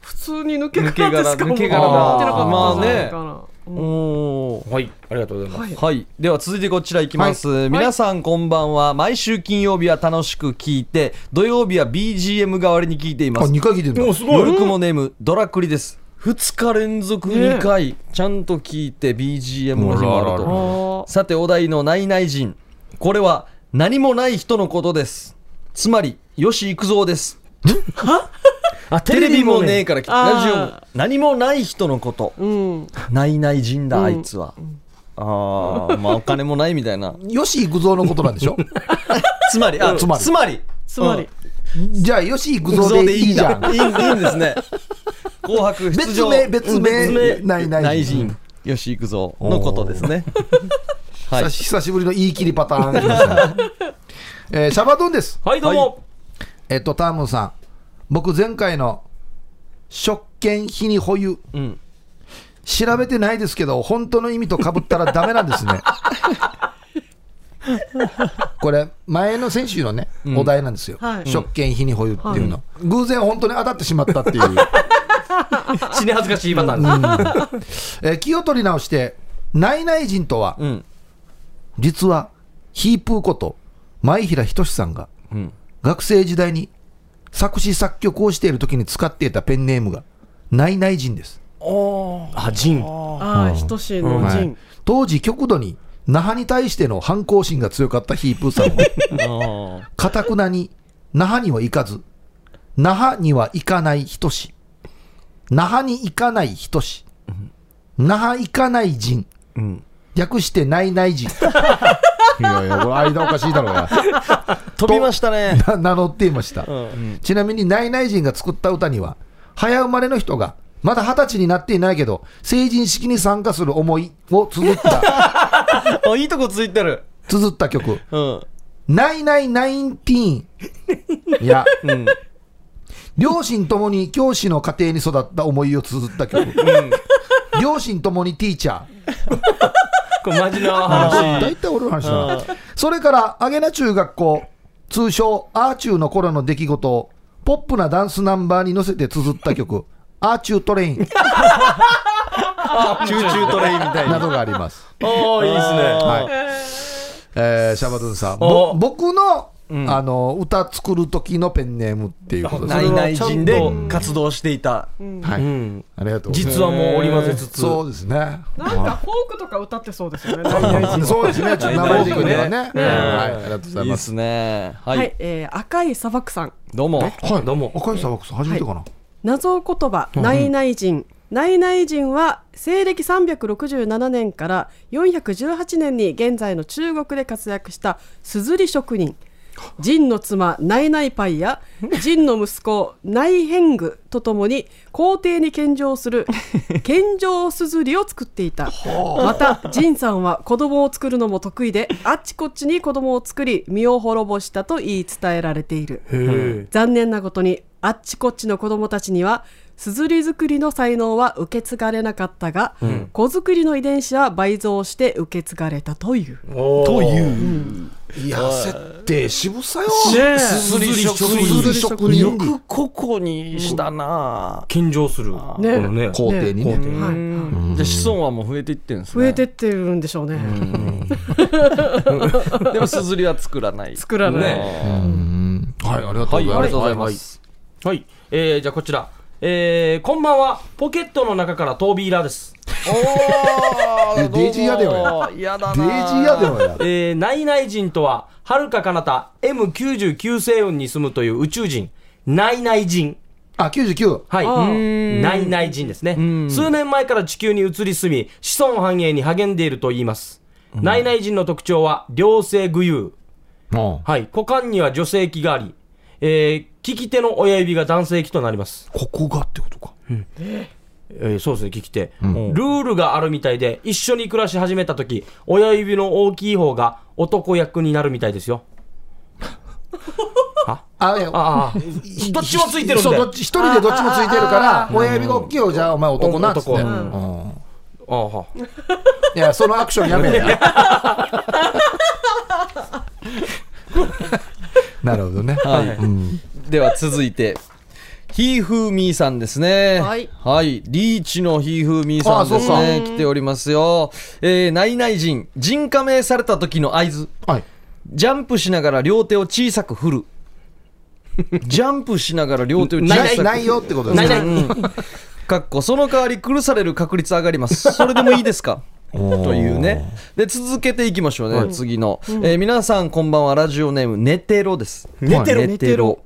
[SPEAKER 5] 普通に抜け
[SPEAKER 1] 殻
[SPEAKER 5] 殻ですか？
[SPEAKER 1] 抜け殻。
[SPEAKER 3] だ
[SPEAKER 5] もう言ってな
[SPEAKER 1] おー
[SPEAKER 2] はい、ありがとうございます。
[SPEAKER 5] はい。
[SPEAKER 1] はい。では続いてこちらいきます。皆さんこんばんは。毎週金曜日は楽しく聞いて、土曜日は BGM 代わりに聞いていま
[SPEAKER 3] あ
[SPEAKER 1] す。
[SPEAKER 3] 二回聞いてんの
[SPEAKER 2] おすごい。
[SPEAKER 1] 夜雲ネーム、ドラクリです。2日連続2回、ちゃんと聞いて BGM の日もある
[SPEAKER 3] あらら
[SPEAKER 1] と。さてお題のないない人。これは何もない人のことです。つまり、吉幾三です。
[SPEAKER 2] あ、
[SPEAKER 1] テレビもねえからラジオも何もない人のこと。
[SPEAKER 5] うん
[SPEAKER 1] ないない人だ、あいつは。ああ、まあお金もないみたいな。
[SPEAKER 3] 吉幾三のことなんでしょ？
[SPEAKER 1] つまり、あ、
[SPEAKER 3] つまり
[SPEAKER 1] つまり、
[SPEAKER 5] つまり、
[SPEAKER 3] じゃあ吉幾三でいいじゃん。
[SPEAKER 1] いいいいんですね。紅白出
[SPEAKER 3] 別
[SPEAKER 1] 場
[SPEAKER 3] 名別名
[SPEAKER 2] 別名。
[SPEAKER 3] ないない。
[SPEAKER 1] 内人。吉幾三のことですね。はい。
[SPEAKER 3] 久し久しぶりの言い切りパターン来ましたね。えーシャバドゥンです。
[SPEAKER 2] はい、どうも。
[SPEAKER 3] えっとタームンさん。僕前回の食券費に保有
[SPEAKER 1] うん。
[SPEAKER 3] 調べてないですけど本当の意味とかぶったらダメなんですねこれ前の先週のね、お題なんですよ、
[SPEAKER 5] はい。
[SPEAKER 3] 食券費に保有っていうの、偶然本当に当たってしまったっていう、
[SPEAKER 2] 死に恥ずかしいパターン。です。
[SPEAKER 3] えー気を取り直して内々人とは、
[SPEAKER 1] うん。
[SPEAKER 3] 実はヒープーこと前平仁さんが
[SPEAKER 1] うん。
[SPEAKER 3] 学生時代に作詞作曲をしている時に使っていたペンネームが内々人です、
[SPEAKER 2] あ、ジン。
[SPEAKER 5] ああ等しいの
[SPEAKER 3] 当時極度に那覇に対しての反抗心が強かったヒープーさんは
[SPEAKER 1] あ
[SPEAKER 3] かたくなに那覇には行かず那覇には行かない人し那覇に行かない人し那覇行かない人
[SPEAKER 1] ーうん。
[SPEAKER 3] 略してないない人いやいやこれ間おかしいだろうや
[SPEAKER 1] 飛びましたね。
[SPEAKER 3] な名乗っていました、
[SPEAKER 1] うん。
[SPEAKER 3] ちなみにないない人が作った歌には早生まれの人がまだ二十歳になっていないけど成人式に参加する思いを綴った
[SPEAKER 1] あ、いいとこついてる。
[SPEAKER 3] 綴った曲。
[SPEAKER 1] うん。
[SPEAKER 3] 「ナイナイナインティーン」いや。
[SPEAKER 1] うん。
[SPEAKER 3] 両親ともに教師の家庭に育った思いを綴った曲、両親ともに teacher。
[SPEAKER 2] これマジな話。
[SPEAKER 3] 大体俺の話だ。なそれからあげな中学校通称アーチューの頃の出来事をポップなダンスナンバーに乗せて綴った曲「アーチュー
[SPEAKER 1] TRAIN Choo Choo TRAIN みた」いな。
[SPEAKER 3] などがあります、
[SPEAKER 2] ああ、いいですね。
[SPEAKER 3] はい。えーシャバドゥンさん。僕の,、あの歌作る時のペンネームっていうことです。
[SPEAKER 1] 内々人で活動していた。
[SPEAKER 3] はい、
[SPEAKER 2] うん。
[SPEAKER 3] ありがとうございます。
[SPEAKER 2] 実はもう織り交ぜつつ。
[SPEAKER 3] そうですね。
[SPEAKER 5] なんかフォークとか歌ってそうですよね。
[SPEAKER 3] そうですね。ちょっと名前的にはね
[SPEAKER 2] ね。
[SPEAKER 3] はい。ありがとうございま
[SPEAKER 1] いいですすね。は
[SPEAKER 5] はい、
[SPEAKER 1] い。
[SPEAKER 5] えー赤い砂漠さん。
[SPEAKER 1] どうも。
[SPEAKER 3] はい。
[SPEAKER 2] どうも。
[SPEAKER 3] 赤い砂漠さん初めてかな、
[SPEAKER 5] 謎言葉内々人内々人は西暦367年から418年に現在の中国で活躍したすずり職人。ジの妻ナイナイパイやジの息子ナイヘングとともに皇帝に献上する献上すずりを作っていた。またジンさんは子供を作るのも得意であっちこっちに子供を作り身を滅ぼしたと言い伝えられている。
[SPEAKER 2] へ
[SPEAKER 5] 残念なことにあっちこっちの子供たちにはすずり作りの才能は受け継がれなかったが、子作りの遺伝子は倍増して受け継がれたという。
[SPEAKER 2] と
[SPEAKER 1] いう。
[SPEAKER 3] いや設定渋さよ。
[SPEAKER 2] ね
[SPEAKER 1] すずり職人。
[SPEAKER 3] すずり職人。
[SPEAKER 1] よくここにしたな、
[SPEAKER 2] 献上する。こ
[SPEAKER 5] ね。
[SPEAKER 2] のね。
[SPEAKER 3] 工程にね。
[SPEAKER 1] で子孫はもう増えていってるんですね。
[SPEAKER 5] 増えてってるんでしょうね。
[SPEAKER 1] でもすずりは作らない。
[SPEAKER 5] 作らない。
[SPEAKER 3] うん。はいありがとうございます。
[SPEAKER 2] はい。えー、じゃあこちら。えー、こんばんは。ポケットの中からトービーラーです。
[SPEAKER 1] おー
[SPEAKER 3] デイジーやでよや
[SPEAKER 1] やだな
[SPEAKER 3] デイジーやでもや
[SPEAKER 2] えー、ナイナイ人とは、はるか彼方 M99 星雲に住むという宇宙人、ナイナイ人。
[SPEAKER 3] あ99
[SPEAKER 2] はい。
[SPEAKER 5] あー
[SPEAKER 2] ナイナイ人ですね。数年前から地球に移り住み、子孫繁栄に励んでいると言います。ナイナイ人の特徴は、両性具有。
[SPEAKER 3] うん
[SPEAKER 2] はい。股間には女性器があり、えー、利き手の親指が男性器となります。
[SPEAKER 3] ここがってことか。
[SPEAKER 2] えーそうですね、聞き手、ルールがあるみたいで、一緒に暮らし始めたとき、親指の大きい方が男役になるみたいですよ。
[SPEAKER 3] あいや
[SPEAKER 2] ああ、どっちもついてるんで。
[SPEAKER 3] そうどっち一人でどっちもついてるから親指が大きいよじゃあお前男なっつって。
[SPEAKER 2] 男。
[SPEAKER 3] うん。
[SPEAKER 2] ああはい
[SPEAKER 3] やそのアクションやめや なるほどね。
[SPEAKER 1] はい。
[SPEAKER 3] うん
[SPEAKER 1] では続いてひーふーみーさんですね。
[SPEAKER 5] はい
[SPEAKER 1] リーチのひーふーみーさんです
[SPEAKER 3] あ
[SPEAKER 1] ね。来ておりますよ。えー、ナイナイ人、人加盟された時の合図。
[SPEAKER 3] はい
[SPEAKER 1] ジャンプしながら両手を小さく振る。ジャンプしながら両手を小さく
[SPEAKER 3] ないないよってことです
[SPEAKER 2] ない
[SPEAKER 3] ね
[SPEAKER 2] ない。
[SPEAKER 1] かっこその代わり苦される確率上がります。それでもいいですか？というね。で、続けていきましょうね、次の、えー皆さんこんばんは、ラジオネーム、ネテロです。
[SPEAKER 3] ネテロ
[SPEAKER 1] ネテロ。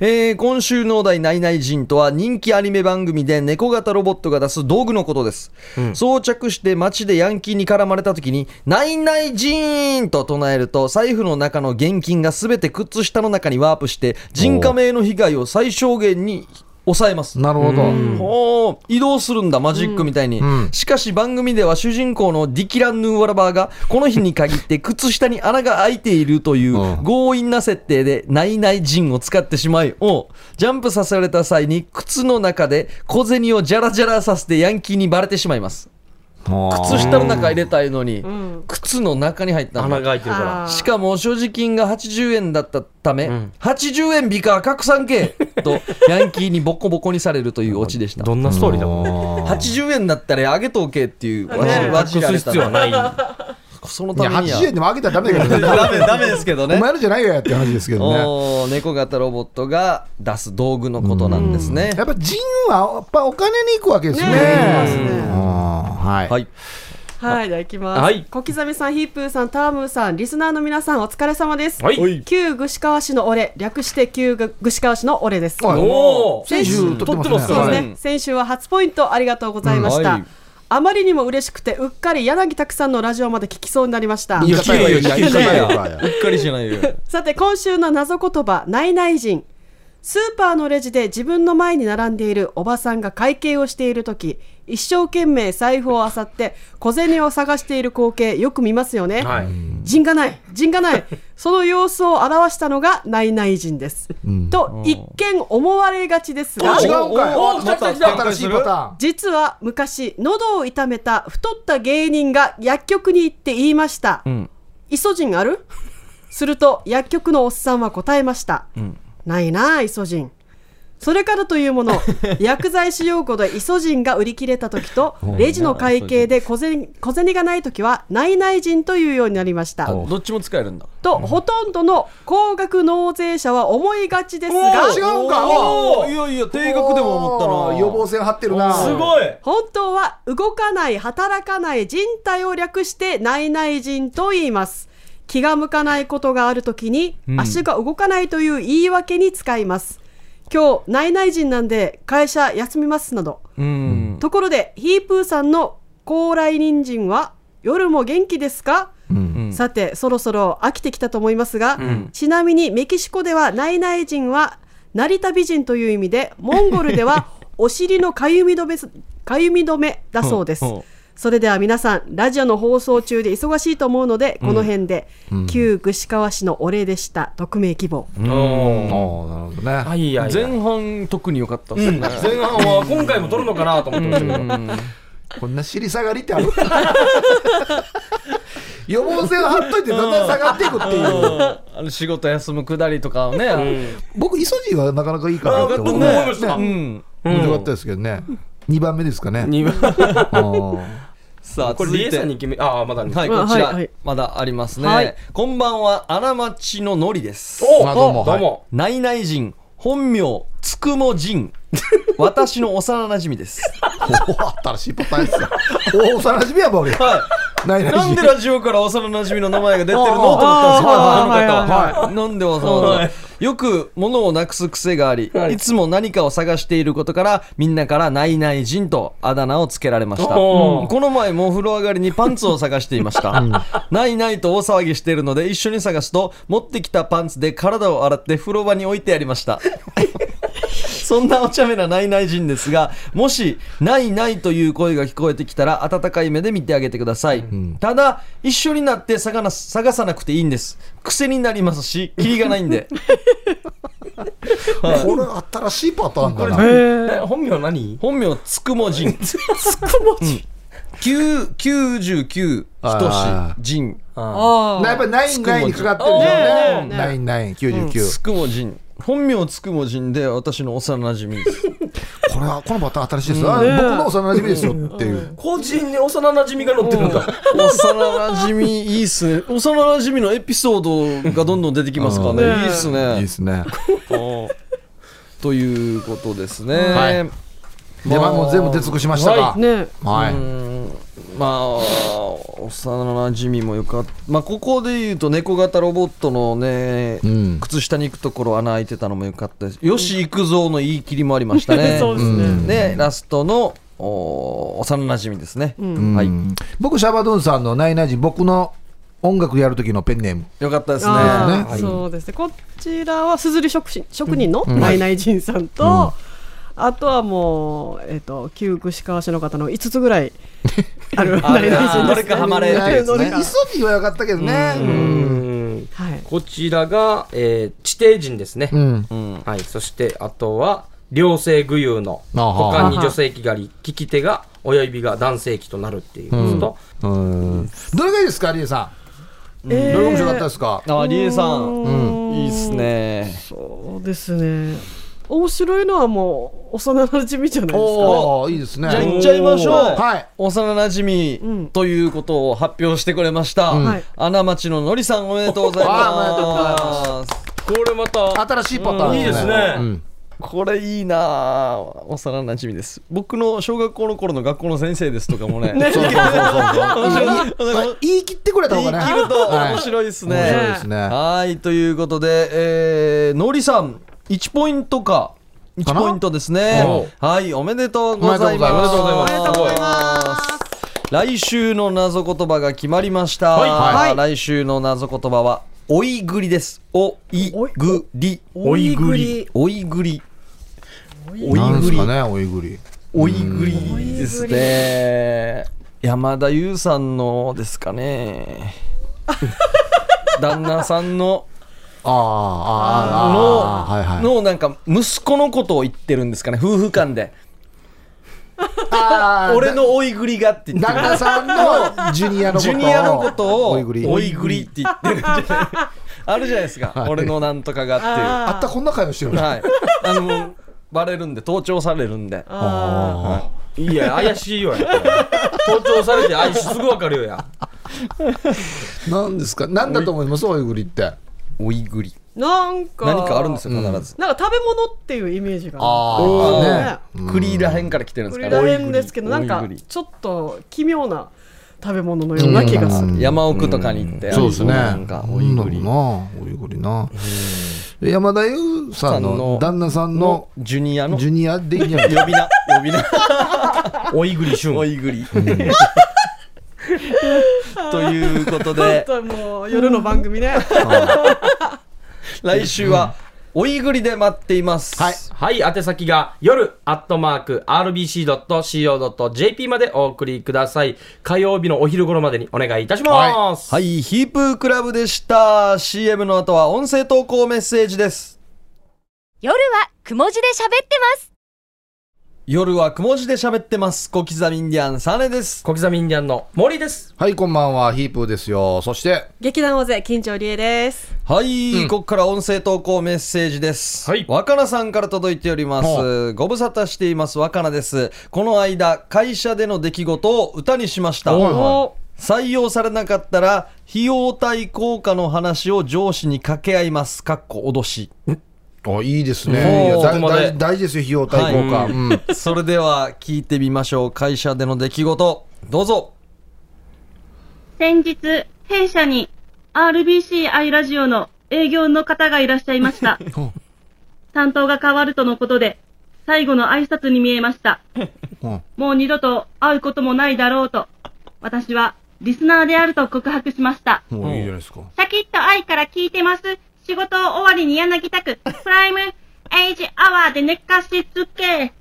[SPEAKER 1] えー今週のお題、ナイナイ人とは人気アニメ番組で猫型ロボットが出す道具のことです。装着して街でヤンキーに絡まれた時に、ナイナイ人と唱えると、財布の中の現金がすべて靴下の中にワープして、人加盟の被害を最小限に抑えます。
[SPEAKER 3] なるほど。
[SPEAKER 1] ほう移動するんだマジックみたいに、
[SPEAKER 3] ん。
[SPEAKER 1] しかし番組では主人公のディキラン・ヌーワラバーがこの日に限って靴下に穴が開いているという
[SPEAKER 3] うん。
[SPEAKER 1] 強引な設定でナイナイジンを使ってしまいおジャンプさせられた際に靴の中で小銭をジャラジャラさせてヤンキーにバレてしまいます靴下の中入れたいのに、靴の中に入ったんだ
[SPEAKER 2] 穴が開いてるから。
[SPEAKER 1] しかも所持金が80円だったため、
[SPEAKER 2] ん。
[SPEAKER 1] 80円美か拡散系とヤンキーにボコボコにされるというオチでした。
[SPEAKER 2] どんなストーリーだもん。
[SPEAKER 1] 80円だったらあげとけっていうわ
[SPEAKER 2] ね
[SPEAKER 1] わじら
[SPEAKER 2] 隠
[SPEAKER 1] れたら
[SPEAKER 2] す必要はない。
[SPEAKER 1] そのためには。
[SPEAKER 3] 80円でも上げたらダメだけどね。
[SPEAKER 1] ダメダメですけどね。
[SPEAKER 3] お前のじゃないよやって話ですけどね。
[SPEAKER 1] おー猫型ロボットが出す道具のことなんですね。
[SPEAKER 3] やっぱ人はやっぱお金に行くわけですね。
[SPEAKER 5] ね
[SPEAKER 3] はい。
[SPEAKER 1] はい。
[SPEAKER 5] はい、では行きます。
[SPEAKER 2] はい。
[SPEAKER 5] 小刻みさん、ヒップーさん、タームーさん、リスナーの皆さん、お疲れ様です。
[SPEAKER 2] はい。
[SPEAKER 5] 旧串川市の俺、略して旧串川市の俺です。
[SPEAKER 3] はい
[SPEAKER 2] おー。
[SPEAKER 3] 先週撮ってますね。
[SPEAKER 2] 撮ってます
[SPEAKER 5] ね、
[SPEAKER 1] はい。
[SPEAKER 5] 先週は初ポイントありがとうございました。
[SPEAKER 1] うんはい
[SPEAKER 5] あまりにも嬉しくて、うっかり柳拓さんのラジオまで聞きそうになりました。
[SPEAKER 1] うっかりしないよ。
[SPEAKER 5] さて、今週の謎言葉、ないない人。スーパーのレジで自分の前に並んでいるおばさんが会計をしているとき、一生懸命財布を漁って小銭を探している光景よく見ますよね。
[SPEAKER 2] はい。
[SPEAKER 5] 人がない人がない。その様子を表したのがないない人です。と一見思われがちですが実は昔喉を痛めた太った芸人が薬局に行って言いました、
[SPEAKER 1] ん。
[SPEAKER 5] イソジンある？すると薬局のおっさんは答えました、ないなあイソジンそれからというもの 薬剤師用語でイソジンが売り切れた時と レジの会計で小銭小銭がない時はないない人というようになりました。
[SPEAKER 1] あどっちも使えるんだ。
[SPEAKER 5] とほとんどの高額納税者は思いがちですが
[SPEAKER 3] 違うんか？
[SPEAKER 1] いやいや低額でも思ったな。
[SPEAKER 3] 予防線張ってるな。
[SPEAKER 2] すごい。
[SPEAKER 5] 本当は動かない働かない人体を略して内々人と言います。気が向かないことがあるときに、足が動かないという言い訳に使います今日内々人なんで会社休みますなど。
[SPEAKER 1] うん。
[SPEAKER 5] ところでヒープーさんの高麗人参は夜も元気ですか、さてそろそろ飽きてきたと思いますが、ちなみにメキシコでは内々人は成田美人という意味でモンゴルではお尻のかゆみ止めかゆみ止めだそうです、
[SPEAKER 1] うんう。ん
[SPEAKER 5] それでは皆さんラジオの放送中で忙しいと思うのでこの辺で、旧串川市のお礼でした。匿名希望。
[SPEAKER 2] おー。
[SPEAKER 3] ああなるほどね。
[SPEAKER 2] はいはいはい。
[SPEAKER 1] 前半特に良かったですね、
[SPEAKER 2] 前半は今回も取るのかなと思ってましたけど。
[SPEAKER 3] こんな尻下がりってある？予防線を張っといてだんだん下がっていくっていう。
[SPEAKER 1] あの仕事休むくだりとかをね、
[SPEAKER 3] 僕イソジンはなかなかいいかなって思う。
[SPEAKER 2] 僕も思いました。
[SPEAKER 1] うん。
[SPEAKER 3] 面白かったですけどね2番目ですかね
[SPEAKER 2] 二番
[SPEAKER 3] あー
[SPEAKER 1] さあ
[SPEAKER 2] これさんに決めああまだね
[SPEAKER 1] はい、
[SPEAKER 5] あ
[SPEAKER 1] こちら、まだありますね。
[SPEAKER 5] はい
[SPEAKER 1] こんばんは、穴町ののりです。
[SPEAKER 2] お
[SPEAKER 3] あどうも
[SPEAKER 2] どうも
[SPEAKER 1] 内々人、本名、つくも人。私の幼馴染です。
[SPEAKER 3] お新しいパターンですよお幼馴染やば俺
[SPEAKER 1] は
[SPEAKER 3] ない
[SPEAKER 1] い。
[SPEAKER 3] ない
[SPEAKER 1] なんでラジオから幼馴染の名前が出てるの？と思ったんですよ、
[SPEAKER 5] あ
[SPEAKER 1] の方
[SPEAKER 5] はい
[SPEAKER 1] は。はい。なんでわざわざ。よく物をなくす癖があり、いつも何かを探していることから、みんなから内々人とあだ名をつけられました。この前もお風呂上がりにパンツを探していました。ないないと大騒ぎしているので一緒に探すと、持ってきたパンツで体を洗って風呂場に置いてありました。そんなお茶目なないない人ですが、もし、ないないという声が聞こえてきたら、温かい目で見てあげてください。ただ、一緒になって探な探さなくていいんです。癖になりますし、キリがないんで。
[SPEAKER 3] これ新しいパターンだな
[SPEAKER 2] え本名何？
[SPEAKER 1] 本名、つくも人。つくも人。99、
[SPEAKER 3] あ
[SPEAKER 1] ひとし、人。
[SPEAKER 5] あ
[SPEAKER 3] なやっぱりナインナインにかかってるんでしょうねナインナイン99
[SPEAKER 1] つくも人。本名つくも人で私の幼馴染です。
[SPEAKER 3] これはこのパターン新しいですあ僕の幼馴染ですよっていう。
[SPEAKER 2] 個人に幼馴染が載ってるんだ。
[SPEAKER 1] 幼馴染いいっすね。幼馴染のエピソードがどんどん出てきますからね。
[SPEAKER 5] うん。
[SPEAKER 1] いいっす
[SPEAKER 3] いい
[SPEAKER 1] ね
[SPEAKER 3] で。すね。
[SPEAKER 1] ということですね。
[SPEAKER 3] はい。でまあもう全部出尽くしましたか。
[SPEAKER 5] あね。
[SPEAKER 3] はい
[SPEAKER 1] まあ、幼馴染もよかった。まあ、ここで言うと、猫型ロボットのね、
[SPEAKER 3] うん
[SPEAKER 1] 靴下に行くところ穴開いてたのもよかったです。よし行くぞの言い切りもありましたね。
[SPEAKER 5] そうですね
[SPEAKER 1] で、ラストのお幼馴染ですね。はい。
[SPEAKER 3] うん僕シャバドゥンさんのナイナイ人僕の音楽やる時のペンネーム
[SPEAKER 1] よかったですね。
[SPEAKER 3] はい
[SPEAKER 5] そうですねこちらはすずり職人職人のナイナイジンさんと、あとはもう、えっと旧串川市の方の5つぐらい ある
[SPEAKER 1] あ
[SPEAKER 5] ナイナイジンです、
[SPEAKER 1] どれかハマれってやつね。
[SPEAKER 5] どれか。
[SPEAKER 3] イソジンはよかったけどね。
[SPEAKER 2] うん。
[SPEAKER 5] はい。
[SPEAKER 2] こちらが、えー地底人ですね、
[SPEAKER 3] うん。
[SPEAKER 1] うん。
[SPEAKER 2] はい、そしてあとは両性具有の
[SPEAKER 3] あは。
[SPEAKER 2] 股間に女性器があり利き手が親指が男性器となるっていうのと、
[SPEAKER 3] うん。どれがいいですかリエさん？どれが面白かったですか？
[SPEAKER 1] あ、リエさん。
[SPEAKER 5] うん。
[SPEAKER 1] いいっすね。
[SPEAKER 5] そうですね面白いのはもう幼馴染じゃないですか。
[SPEAKER 3] おおいいですね。
[SPEAKER 1] じゃあ行っちゃいましょう。
[SPEAKER 3] はい。
[SPEAKER 1] 幼馴染ということを発表してくれました。
[SPEAKER 5] はい。
[SPEAKER 1] 穴町ののりさんおめでとうございます。
[SPEAKER 3] あおめでとうございます。
[SPEAKER 2] これまた
[SPEAKER 3] 新しいパターン
[SPEAKER 2] いいですね。
[SPEAKER 3] うん。
[SPEAKER 1] これいいなあ幼馴染です。僕の小学校の頃の学校の先生ですとかもね。
[SPEAKER 3] そうそうそうそう
[SPEAKER 1] 面白い
[SPEAKER 3] いい言い切ってくれた方がね。
[SPEAKER 1] 言い切ると
[SPEAKER 3] はい
[SPEAKER 1] 面白いですね。
[SPEAKER 3] 面白いですね。
[SPEAKER 1] はい、ということで、えー、のりさん、1ポイントか。1
[SPEAKER 3] かな
[SPEAKER 1] ポイントですね。はい、おめでとうございます。
[SPEAKER 3] おめでとうございます
[SPEAKER 5] おめでとうございます
[SPEAKER 1] 来週の謎言葉が決まりました。
[SPEAKER 2] はい
[SPEAKER 5] はい
[SPEAKER 1] 来週の謎言葉は、おいぐりです。おいぐり。
[SPEAKER 5] おいぐり
[SPEAKER 1] おいぐり。おいぐり。
[SPEAKER 3] すかねおいぐり
[SPEAKER 1] おいぐりですね。山田優さんのですかね。旦那さんの
[SPEAKER 3] ああああああはいはい。
[SPEAKER 1] のなんか息子のことを言ってるんですかね夫婦間で。俺のおいぐりがって言ってる。
[SPEAKER 3] 旦那さんの ジュニアのことを
[SPEAKER 1] ジュニアのことを
[SPEAKER 3] おいぐり
[SPEAKER 1] おいぐりって言ってる。んじゃないあるじゃないですか、
[SPEAKER 3] はい。
[SPEAKER 1] 俺のなんとかがっていう。
[SPEAKER 3] あったこんな会話してる
[SPEAKER 1] はい。あのバレるんで盗聴されるんで。
[SPEAKER 3] あ
[SPEAKER 2] い。や怪しいよや盗聴されて怪しいすぐわかるよや。
[SPEAKER 3] ーなんですか？なんだと思います？おいぐりって
[SPEAKER 1] おいぐり。
[SPEAKER 5] なんか。
[SPEAKER 1] 何かあるんですよ必ず、
[SPEAKER 5] なんか食べ物っていうイメージが。
[SPEAKER 3] あ
[SPEAKER 5] る
[SPEAKER 3] ーね。
[SPEAKER 1] 栗らへんから来てるんです
[SPEAKER 5] 栗
[SPEAKER 1] から。
[SPEAKER 5] らへんですけどなんかちょっと奇妙な食べ物のような気がする、
[SPEAKER 1] 山奥とかに行って、
[SPEAKER 3] そうですね。
[SPEAKER 1] なんかおいぐり。
[SPEAKER 3] なんだろうなおいぐりな。山田優さんの旦那さんの
[SPEAKER 1] のジュニアの？
[SPEAKER 3] ジュニアでいいんじゃない
[SPEAKER 1] 呼び名。呼び名。
[SPEAKER 2] おいぐり旬。
[SPEAKER 1] おいぐり ということで
[SPEAKER 5] ちょっともう夜の番組ね
[SPEAKER 1] 来週はおいぐりで待っています。
[SPEAKER 3] はい
[SPEAKER 2] はい、宛先が夜アットマーク RBC.CO.JP までお送りください。火曜日のお昼頃までにお願いいたします。
[SPEAKER 1] はい、ヒープークラブでした。CM の後は音声投稿メッセージです。
[SPEAKER 4] 夜はくも字で喋ってます
[SPEAKER 1] 夜はくも字で喋ってます。小刻みインディアンサネです。
[SPEAKER 2] 小刻みインディアンの森です。
[SPEAKER 3] はい、こんばんは、ヒープーですよ。そして、
[SPEAKER 5] 劇団大勢金城理恵です
[SPEAKER 1] はい、ここから音声投稿メッセージです。
[SPEAKER 2] はい
[SPEAKER 1] 若菜さんから届いておりま
[SPEAKER 3] ほ
[SPEAKER 1] す。ご無沙汰しています若菜です。この間、会社での出来事を歌にしました。採用されなかったら、費用対効果の話を上司に掛け合います。かっこ脅し。
[SPEAKER 3] あいいですね。大大事ですよ、費用対効果。
[SPEAKER 1] はい
[SPEAKER 3] うん
[SPEAKER 1] それでは聞いてみましょう。会社での出来事。どうぞ。
[SPEAKER 6] 先日、弊社に RBCI ラジオの営業の方がいらっしゃいました。担当が変わるとのことで、最後の挨拶に見えました。
[SPEAKER 3] うん
[SPEAKER 6] もう二度と会うこともないだろうと、私はリスナーであると告白しました。
[SPEAKER 3] もういいじゃないですか。
[SPEAKER 6] シャキッと愛から聞いてます。仕事終わりに柳田区、プライムエイジアワーで寝かしつけ。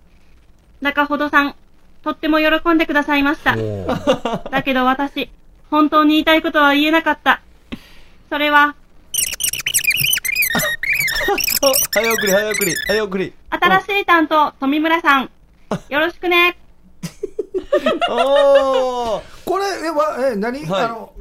[SPEAKER 6] 中ほどさん、とっても喜んでくださいました。だけど私、本当に言いたいことは言えなかった。それは、
[SPEAKER 1] 早送り、早送り、早送り。
[SPEAKER 6] 新しい担当、富村さん。よろしくね。
[SPEAKER 1] おー。
[SPEAKER 3] これ、え、わえ何、
[SPEAKER 1] はい
[SPEAKER 3] あの、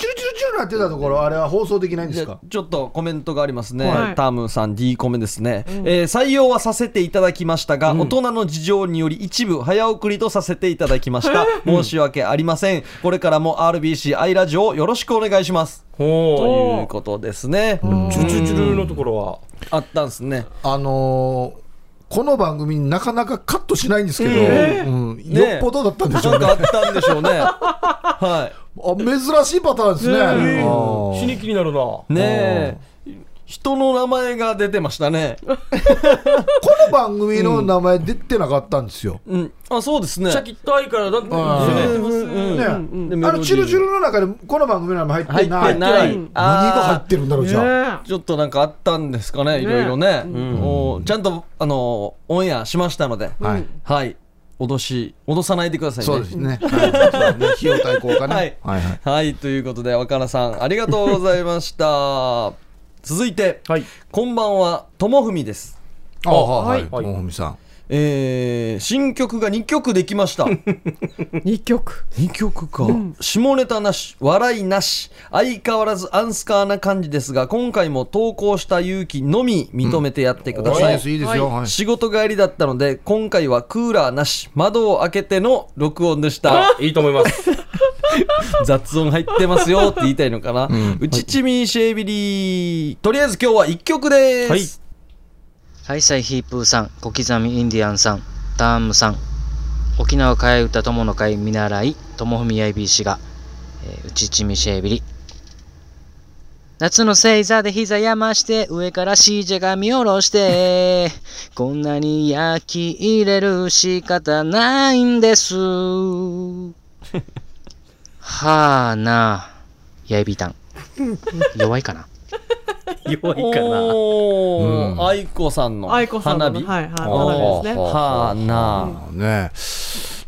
[SPEAKER 3] チュルチュルチュルなってたところ、あれは放送できないんですか
[SPEAKER 1] ちょっとコメントがありますね、
[SPEAKER 5] はい
[SPEAKER 1] タームさん D コメですね、えー採用はさせていただきましたが、大人の事情により一部早送りとさせていただきました申し訳ありませんこれからも RBC アイラジオよろしくお願いしますということですね。
[SPEAKER 2] チュチュチュルのところは。
[SPEAKER 1] あったんですね
[SPEAKER 3] あのーこの番組なかなかカットしないんですけど、うんよっぽどだったんでしょうんね。
[SPEAKER 1] あったんでしょうねはい
[SPEAKER 3] あ珍しいパターンですね。あー。
[SPEAKER 2] 死に気になるな。
[SPEAKER 1] いねえ。人の名前が出てましたね。
[SPEAKER 3] この番組の名前出てなかったんですよ。
[SPEAKER 1] うん。あそうですね。
[SPEAKER 2] シャキッと愛からなんてね。
[SPEAKER 1] うん。
[SPEAKER 3] ね、
[SPEAKER 1] うん。
[SPEAKER 3] あのチュルチュルの中でこの番組の名前入ってない。
[SPEAKER 1] 入ってない。
[SPEAKER 3] 何が入ってるんだろうじゃあ。
[SPEAKER 1] ちょっとなんかあったんですかね、いろいろね。おちゃんと、あの、オンエアしましたので、
[SPEAKER 3] はい。
[SPEAKER 1] はい。脅し、脅さないでくださいね。
[SPEAKER 3] そうですね。はいね費用対効果ね。
[SPEAKER 1] はい
[SPEAKER 3] はいはい。
[SPEAKER 1] はい、ということで、若菜さん、ありがとうございました。続いて、
[SPEAKER 2] はい。
[SPEAKER 1] こんばんは、ともふみです。
[SPEAKER 3] あはい。
[SPEAKER 2] はい
[SPEAKER 3] もふみさん。
[SPEAKER 1] えー、新曲が2曲できました。
[SPEAKER 5] 2曲。
[SPEAKER 1] 2曲か、下ネタなし笑いなし。相変わらずアンスカーな感じですが今回も投稿した勇気のみ認めてやってください、
[SPEAKER 3] いいです、いいですよ。はい。
[SPEAKER 1] 仕事帰りだったので今回はクーラーなし。窓を開けての録音でした。
[SPEAKER 2] あ、いいと思います。
[SPEAKER 1] 雑音入ってますよって言いたいのかな、うちちみシェービリー。とりあえず今日は1曲です、
[SPEAKER 2] はい
[SPEAKER 7] ハイサイヒープーさん、小刻みインディアンさん、ターンムさん、沖縄替え歌友の会見習い、友文 IB が、えー、うちちみシェービリ。夏の星座で膝やまして、上からシージャが見下ろして、こんなに焼き入れる仕方ないんです。はあなあ、やいびたん。弱いかな
[SPEAKER 2] 弱いかな。
[SPEAKER 1] おー、愛子さんの
[SPEAKER 5] 愛子さんの
[SPEAKER 1] 花火？
[SPEAKER 5] はいはい花火ですね。
[SPEAKER 1] はあなあ、
[SPEAKER 3] ね。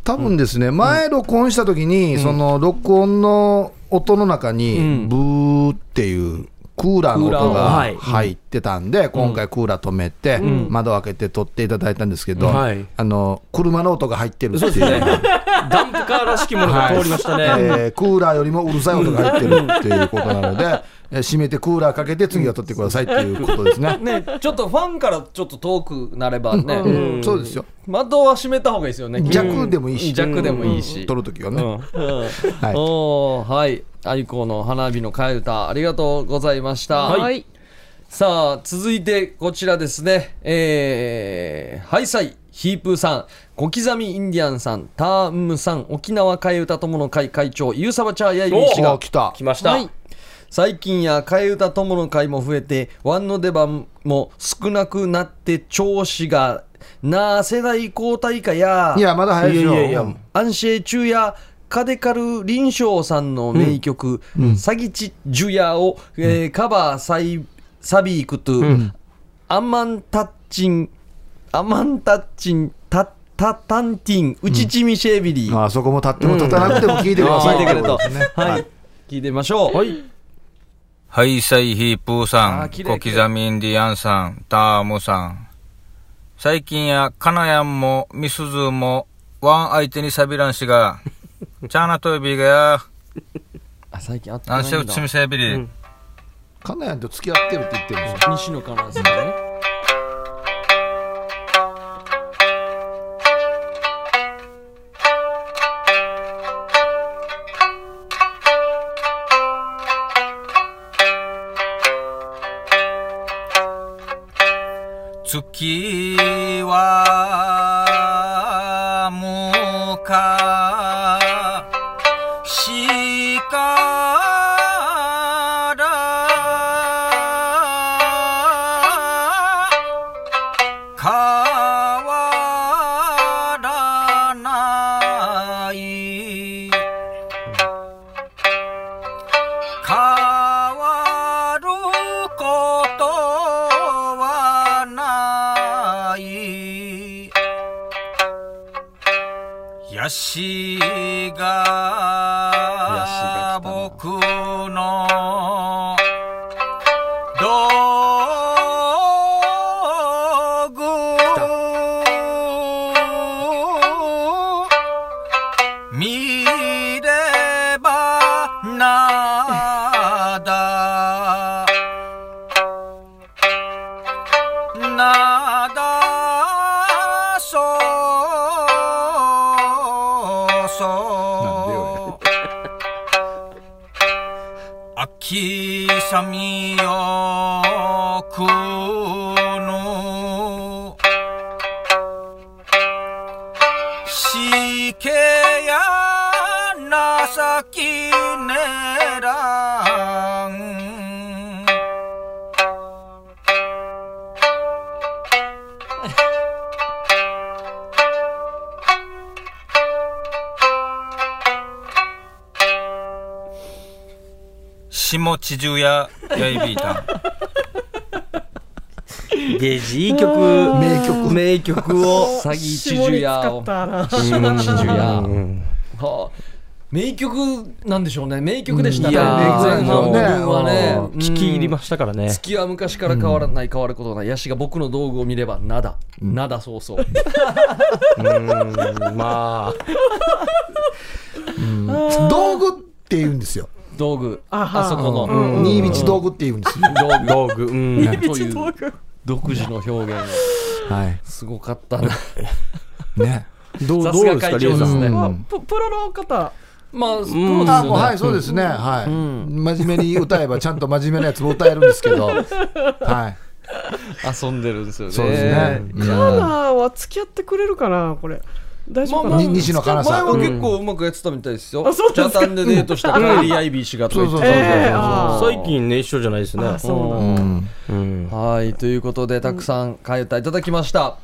[SPEAKER 3] 多分ですね、前録音した時に、その録音の音の中に、
[SPEAKER 1] うん。
[SPEAKER 3] ブーっていうクーラーの音が
[SPEAKER 2] はい。
[SPEAKER 3] 入ってたんで、今回クーラー止めて、窓開けて撮っていただいたんですけど、
[SPEAKER 2] はい。
[SPEAKER 3] あの車の音が入ってるっていう。
[SPEAKER 2] そうですね。ダンプカーらしきものが通りましたね。
[SPEAKER 3] えークーラーよりもうるさい音が入ってるっていうことなので、えー閉めてクーラーかけて次は撮ってくださいっていうことですね。
[SPEAKER 1] ねちょっとファンからちょっと遠くなればね、
[SPEAKER 3] うん。そうですよ。
[SPEAKER 1] 窓は閉めた方がいいですよね。
[SPEAKER 3] 弱でもいいし、
[SPEAKER 1] 弱でもいいし、
[SPEAKER 3] 撮るときはね。はい。
[SPEAKER 1] はい愛子の花火の替え歌ありがとうございました、
[SPEAKER 5] はい
[SPEAKER 1] さあ続いてこちらですねえー、ハイサイヒープーさん小刻みインディアンさんターンムさん沖縄替え歌友の会会長ユーサバチャーヤイビー氏が
[SPEAKER 3] お来た。
[SPEAKER 2] 来ました。
[SPEAKER 5] はい
[SPEAKER 1] 最近や替え歌友の会も増えてワンの出番も少なくなって調子がなあ世代交代かや
[SPEAKER 3] いや、まだ早いよ。
[SPEAKER 2] いやいやいや
[SPEAKER 1] 安静中やカデカル林章さんの名曲「サギチジュヤ」を、えーカバーサイサビークトゥ、アマンタッチンアマンタッチンタタタンティンウチチミシェービリー、
[SPEAKER 3] まあそこも立っても立たなくても聞いてください。
[SPEAKER 1] 聞いてくれと。
[SPEAKER 3] ってことですね。
[SPEAKER 1] はい、聞いてみましょう。
[SPEAKER 2] はい。
[SPEAKER 8] ハイサイヒープーさん、小刻みインディアンさん、タームさん。最近や、カナヤンも、ミスズーも、ワン相手にサビランシが、チャーナトイビーがや、
[SPEAKER 1] あ最近あった
[SPEAKER 8] ア
[SPEAKER 1] ないんだ
[SPEAKER 8] ンセウツミセビリ。
[SPEAKER 3] カナヤンと付き合ってるって言ってるんですよ。
[SPEAKER 1] 西野カナさんね
[SPEAKER 8] 月は情きねらん下地中ややいびいたん
[SPEAKER 2] ゲージいい曲。
[SPEAKER 3] 名曲。
[SPEAKER 2] 名曲を。
[SPEAKER 1] 詐欺チジュヤを
[SPEAKER 5] 下に使っ
[SPEAKER 1] 名曲なんでしょうね。名曲でしたね。
[SPEAKER 2] いやー
[SPEAKER 1] 前半部分はね。
[SPEAKER 2] うん。聞き入りましたからね。
[SPEAKER 1] 月は昔から変わらない変わることがない。ヤシが僕の道具を見れば灘灘そうそう。
[SPEAKER 2] うん、まあ。
[SPEAKER 3] 道具って言うんですよ。
[SPEAKER 1] 道具。
[SPEAKER 5] あは。
[SPEAKER 1] あそこの。
[SPEAKER 3] 新道道具って言うんですよ。
[SPEAKER 2] 道具。うん。
[SPEAKER 1] という独自の表現。が
[SPEAKER 3] はい。
[SPEAKER 1] すごかったな。
[SPEAKER 3] ね。
[SPEAKER 2] どうどうですか、リエさん。
[SPEAKER 5] プロの方
[SPEAKER 1] まあプロです
[SPEAKER 3] あ、
[SPEAKER 1] よ
[SPEAKER 3] もうはい、
[SPEAKER 1] ね
[SPEAKER 3] そうですね。はい。真面目に歌えば、ちゃんと真面目なやつも歌えるんですけど。はい。
[SPEAKER 1] 遊んでるんですよね。
[SPEAKER 3] そうですね。
[SPEAKER 5] カナは付き合ってくれるかなこれ。大丈夫かな、
[SPEAKER 3] に西野カナさん。
[SPEAKER 1] 前は結構うまくやってたみたいですよ、
[SPEAKER 5] あそうですか？
[SPEAKER 1] チャタンでデートしたカイリー・アイビー氏がとか言って
[SPEAKER 2] 最近ね、一緒じゃないですね。
[SPEAKER 5] あそうなんだ。
[SPEAKER 3] うん。
[SPEAKER 2] うん。
[SPEAKER 1] はい。ということでたくさん替え歌いただきました、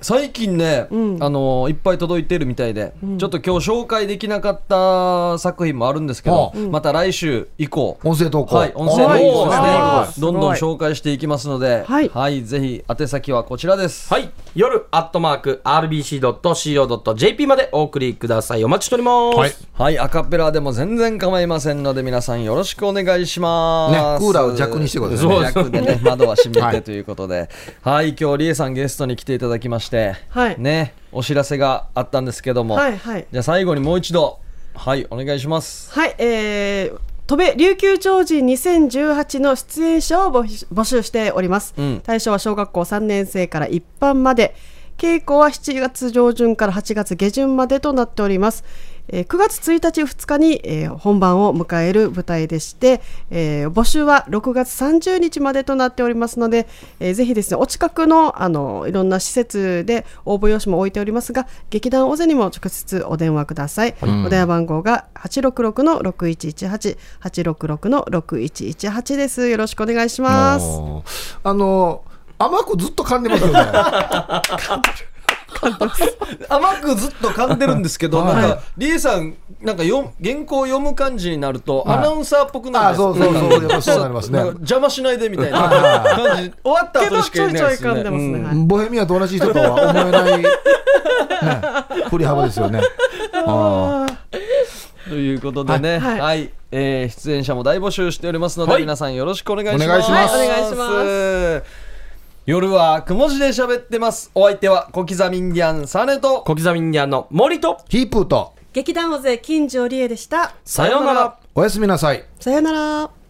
[SPEAKER 1] 最近ね、
[SPEAKER 5] ん
[SPEAKER 1] あのいっぱい届いてるみたいで、ちょっと今日紹介できなかった作品もあるんですけど、
[SPEAKER 3] う
[SPEAKER 1] また来週以降
[SPEAKER 3] 音声投稿。
[SPEAKER 1] はい、音声
[SPEAKER 3] はい
[SPEAKER 1] 投稿ですね
[SPEAKER 5] はい
[SPEAKER 1] どんどん紹介していきますので、
[SPEAKER 5] はい
[SPEAKER 1] ぜひ宛先はこちらです。
[SPEAKER 2] はい。夜、アットマーク、rbc.co.jp までお送りください。お待ちしております。
[SPEAKER 3] はい
[SPEAKER 1] はい、アカペラでも全然構いませんので、皆さんよろしくお願いします。
[SPEAKER 3] ねクーラーを弱にしてくださいね
[SPEAKER 1] そう弱でね、窓は閉め
[SPEAKER 3] はい
[SPEAKER 1] てということで。はい、今日、リエさんゲストに来ていただきまして、
[SPEAKER 5] はい。
[SPEAKER 1] ね、お知らせがあったんですけども、
[SPEAKER 5] はいはい。
[SPEAKER 1] じゃあ最後にもう一度、はい、お願いします。
[SPEAKER 5] はいえー戸部琉球超人2018の出演者を募集募集しております、
[SPEAKER 1] うん。
[SPEAKER 5] 対象は小学校3年生から一般まで。稽古は7月上旬から8月下旬までとなっております、えー9月1日2日に、えー本番を迎える舞台でして、えー募集は6月30日までとなっておりますので、えーぜひですねお近くのあのいろんな施設で応募用紙も置いておりますが劇団尾瀬にも直接お電話ください、お電話番号が866の6118 866の6118です。よろしくお願いします。
[SPEAKER 3] あの甘くずっと噛んでますよね。
[SPEAKER 1] 甘くずっと噛んでるんですけど、
[SPEAKER 3] はい。
[SPEAKER 1] なんか、リエさん、なんかよ原稿を読む感じになると、
[SPEAKER 3] はい。
[SPEAKER 1] アナウンサーっぽくなるんです。
[SPEAKER 3] あそうそうそう。そうなりますね
[SPEAKER 1] 邪魔しないでみたいな感じ、終わった後にしか言えないです
[SPEAKER 5] けどちょいちょい噛んでますね。
[SPEAKER 3] ボヘミアと同じ人とは思えない、ね、振り幅ですよね。あ
[SPEAKER 1] ということでね、は、
[SPEAKER 5] はい。い。
[SPEAKER 1] えー出演者も大募集しておりますので、
[SPEAKER 2] はい。
[SPEAKER 1] 皆さんよろしくお願いします。
[SPEAKER 5] お願いします
[SPEAKER 1] 夜はくも字で喋ってます。お相手は小刻みインディアンサネと。
[SPEAKER 2] 小刻みインディアンの森と、
[SPEAKER 3] ヒープーと、
[SPEAKER 5] 劇団大勢金城理恵でした
[SPEAKER 2] さようなら。
[SPEAKER 3] おやすみなさい。
[SPEAKER 5] さよなら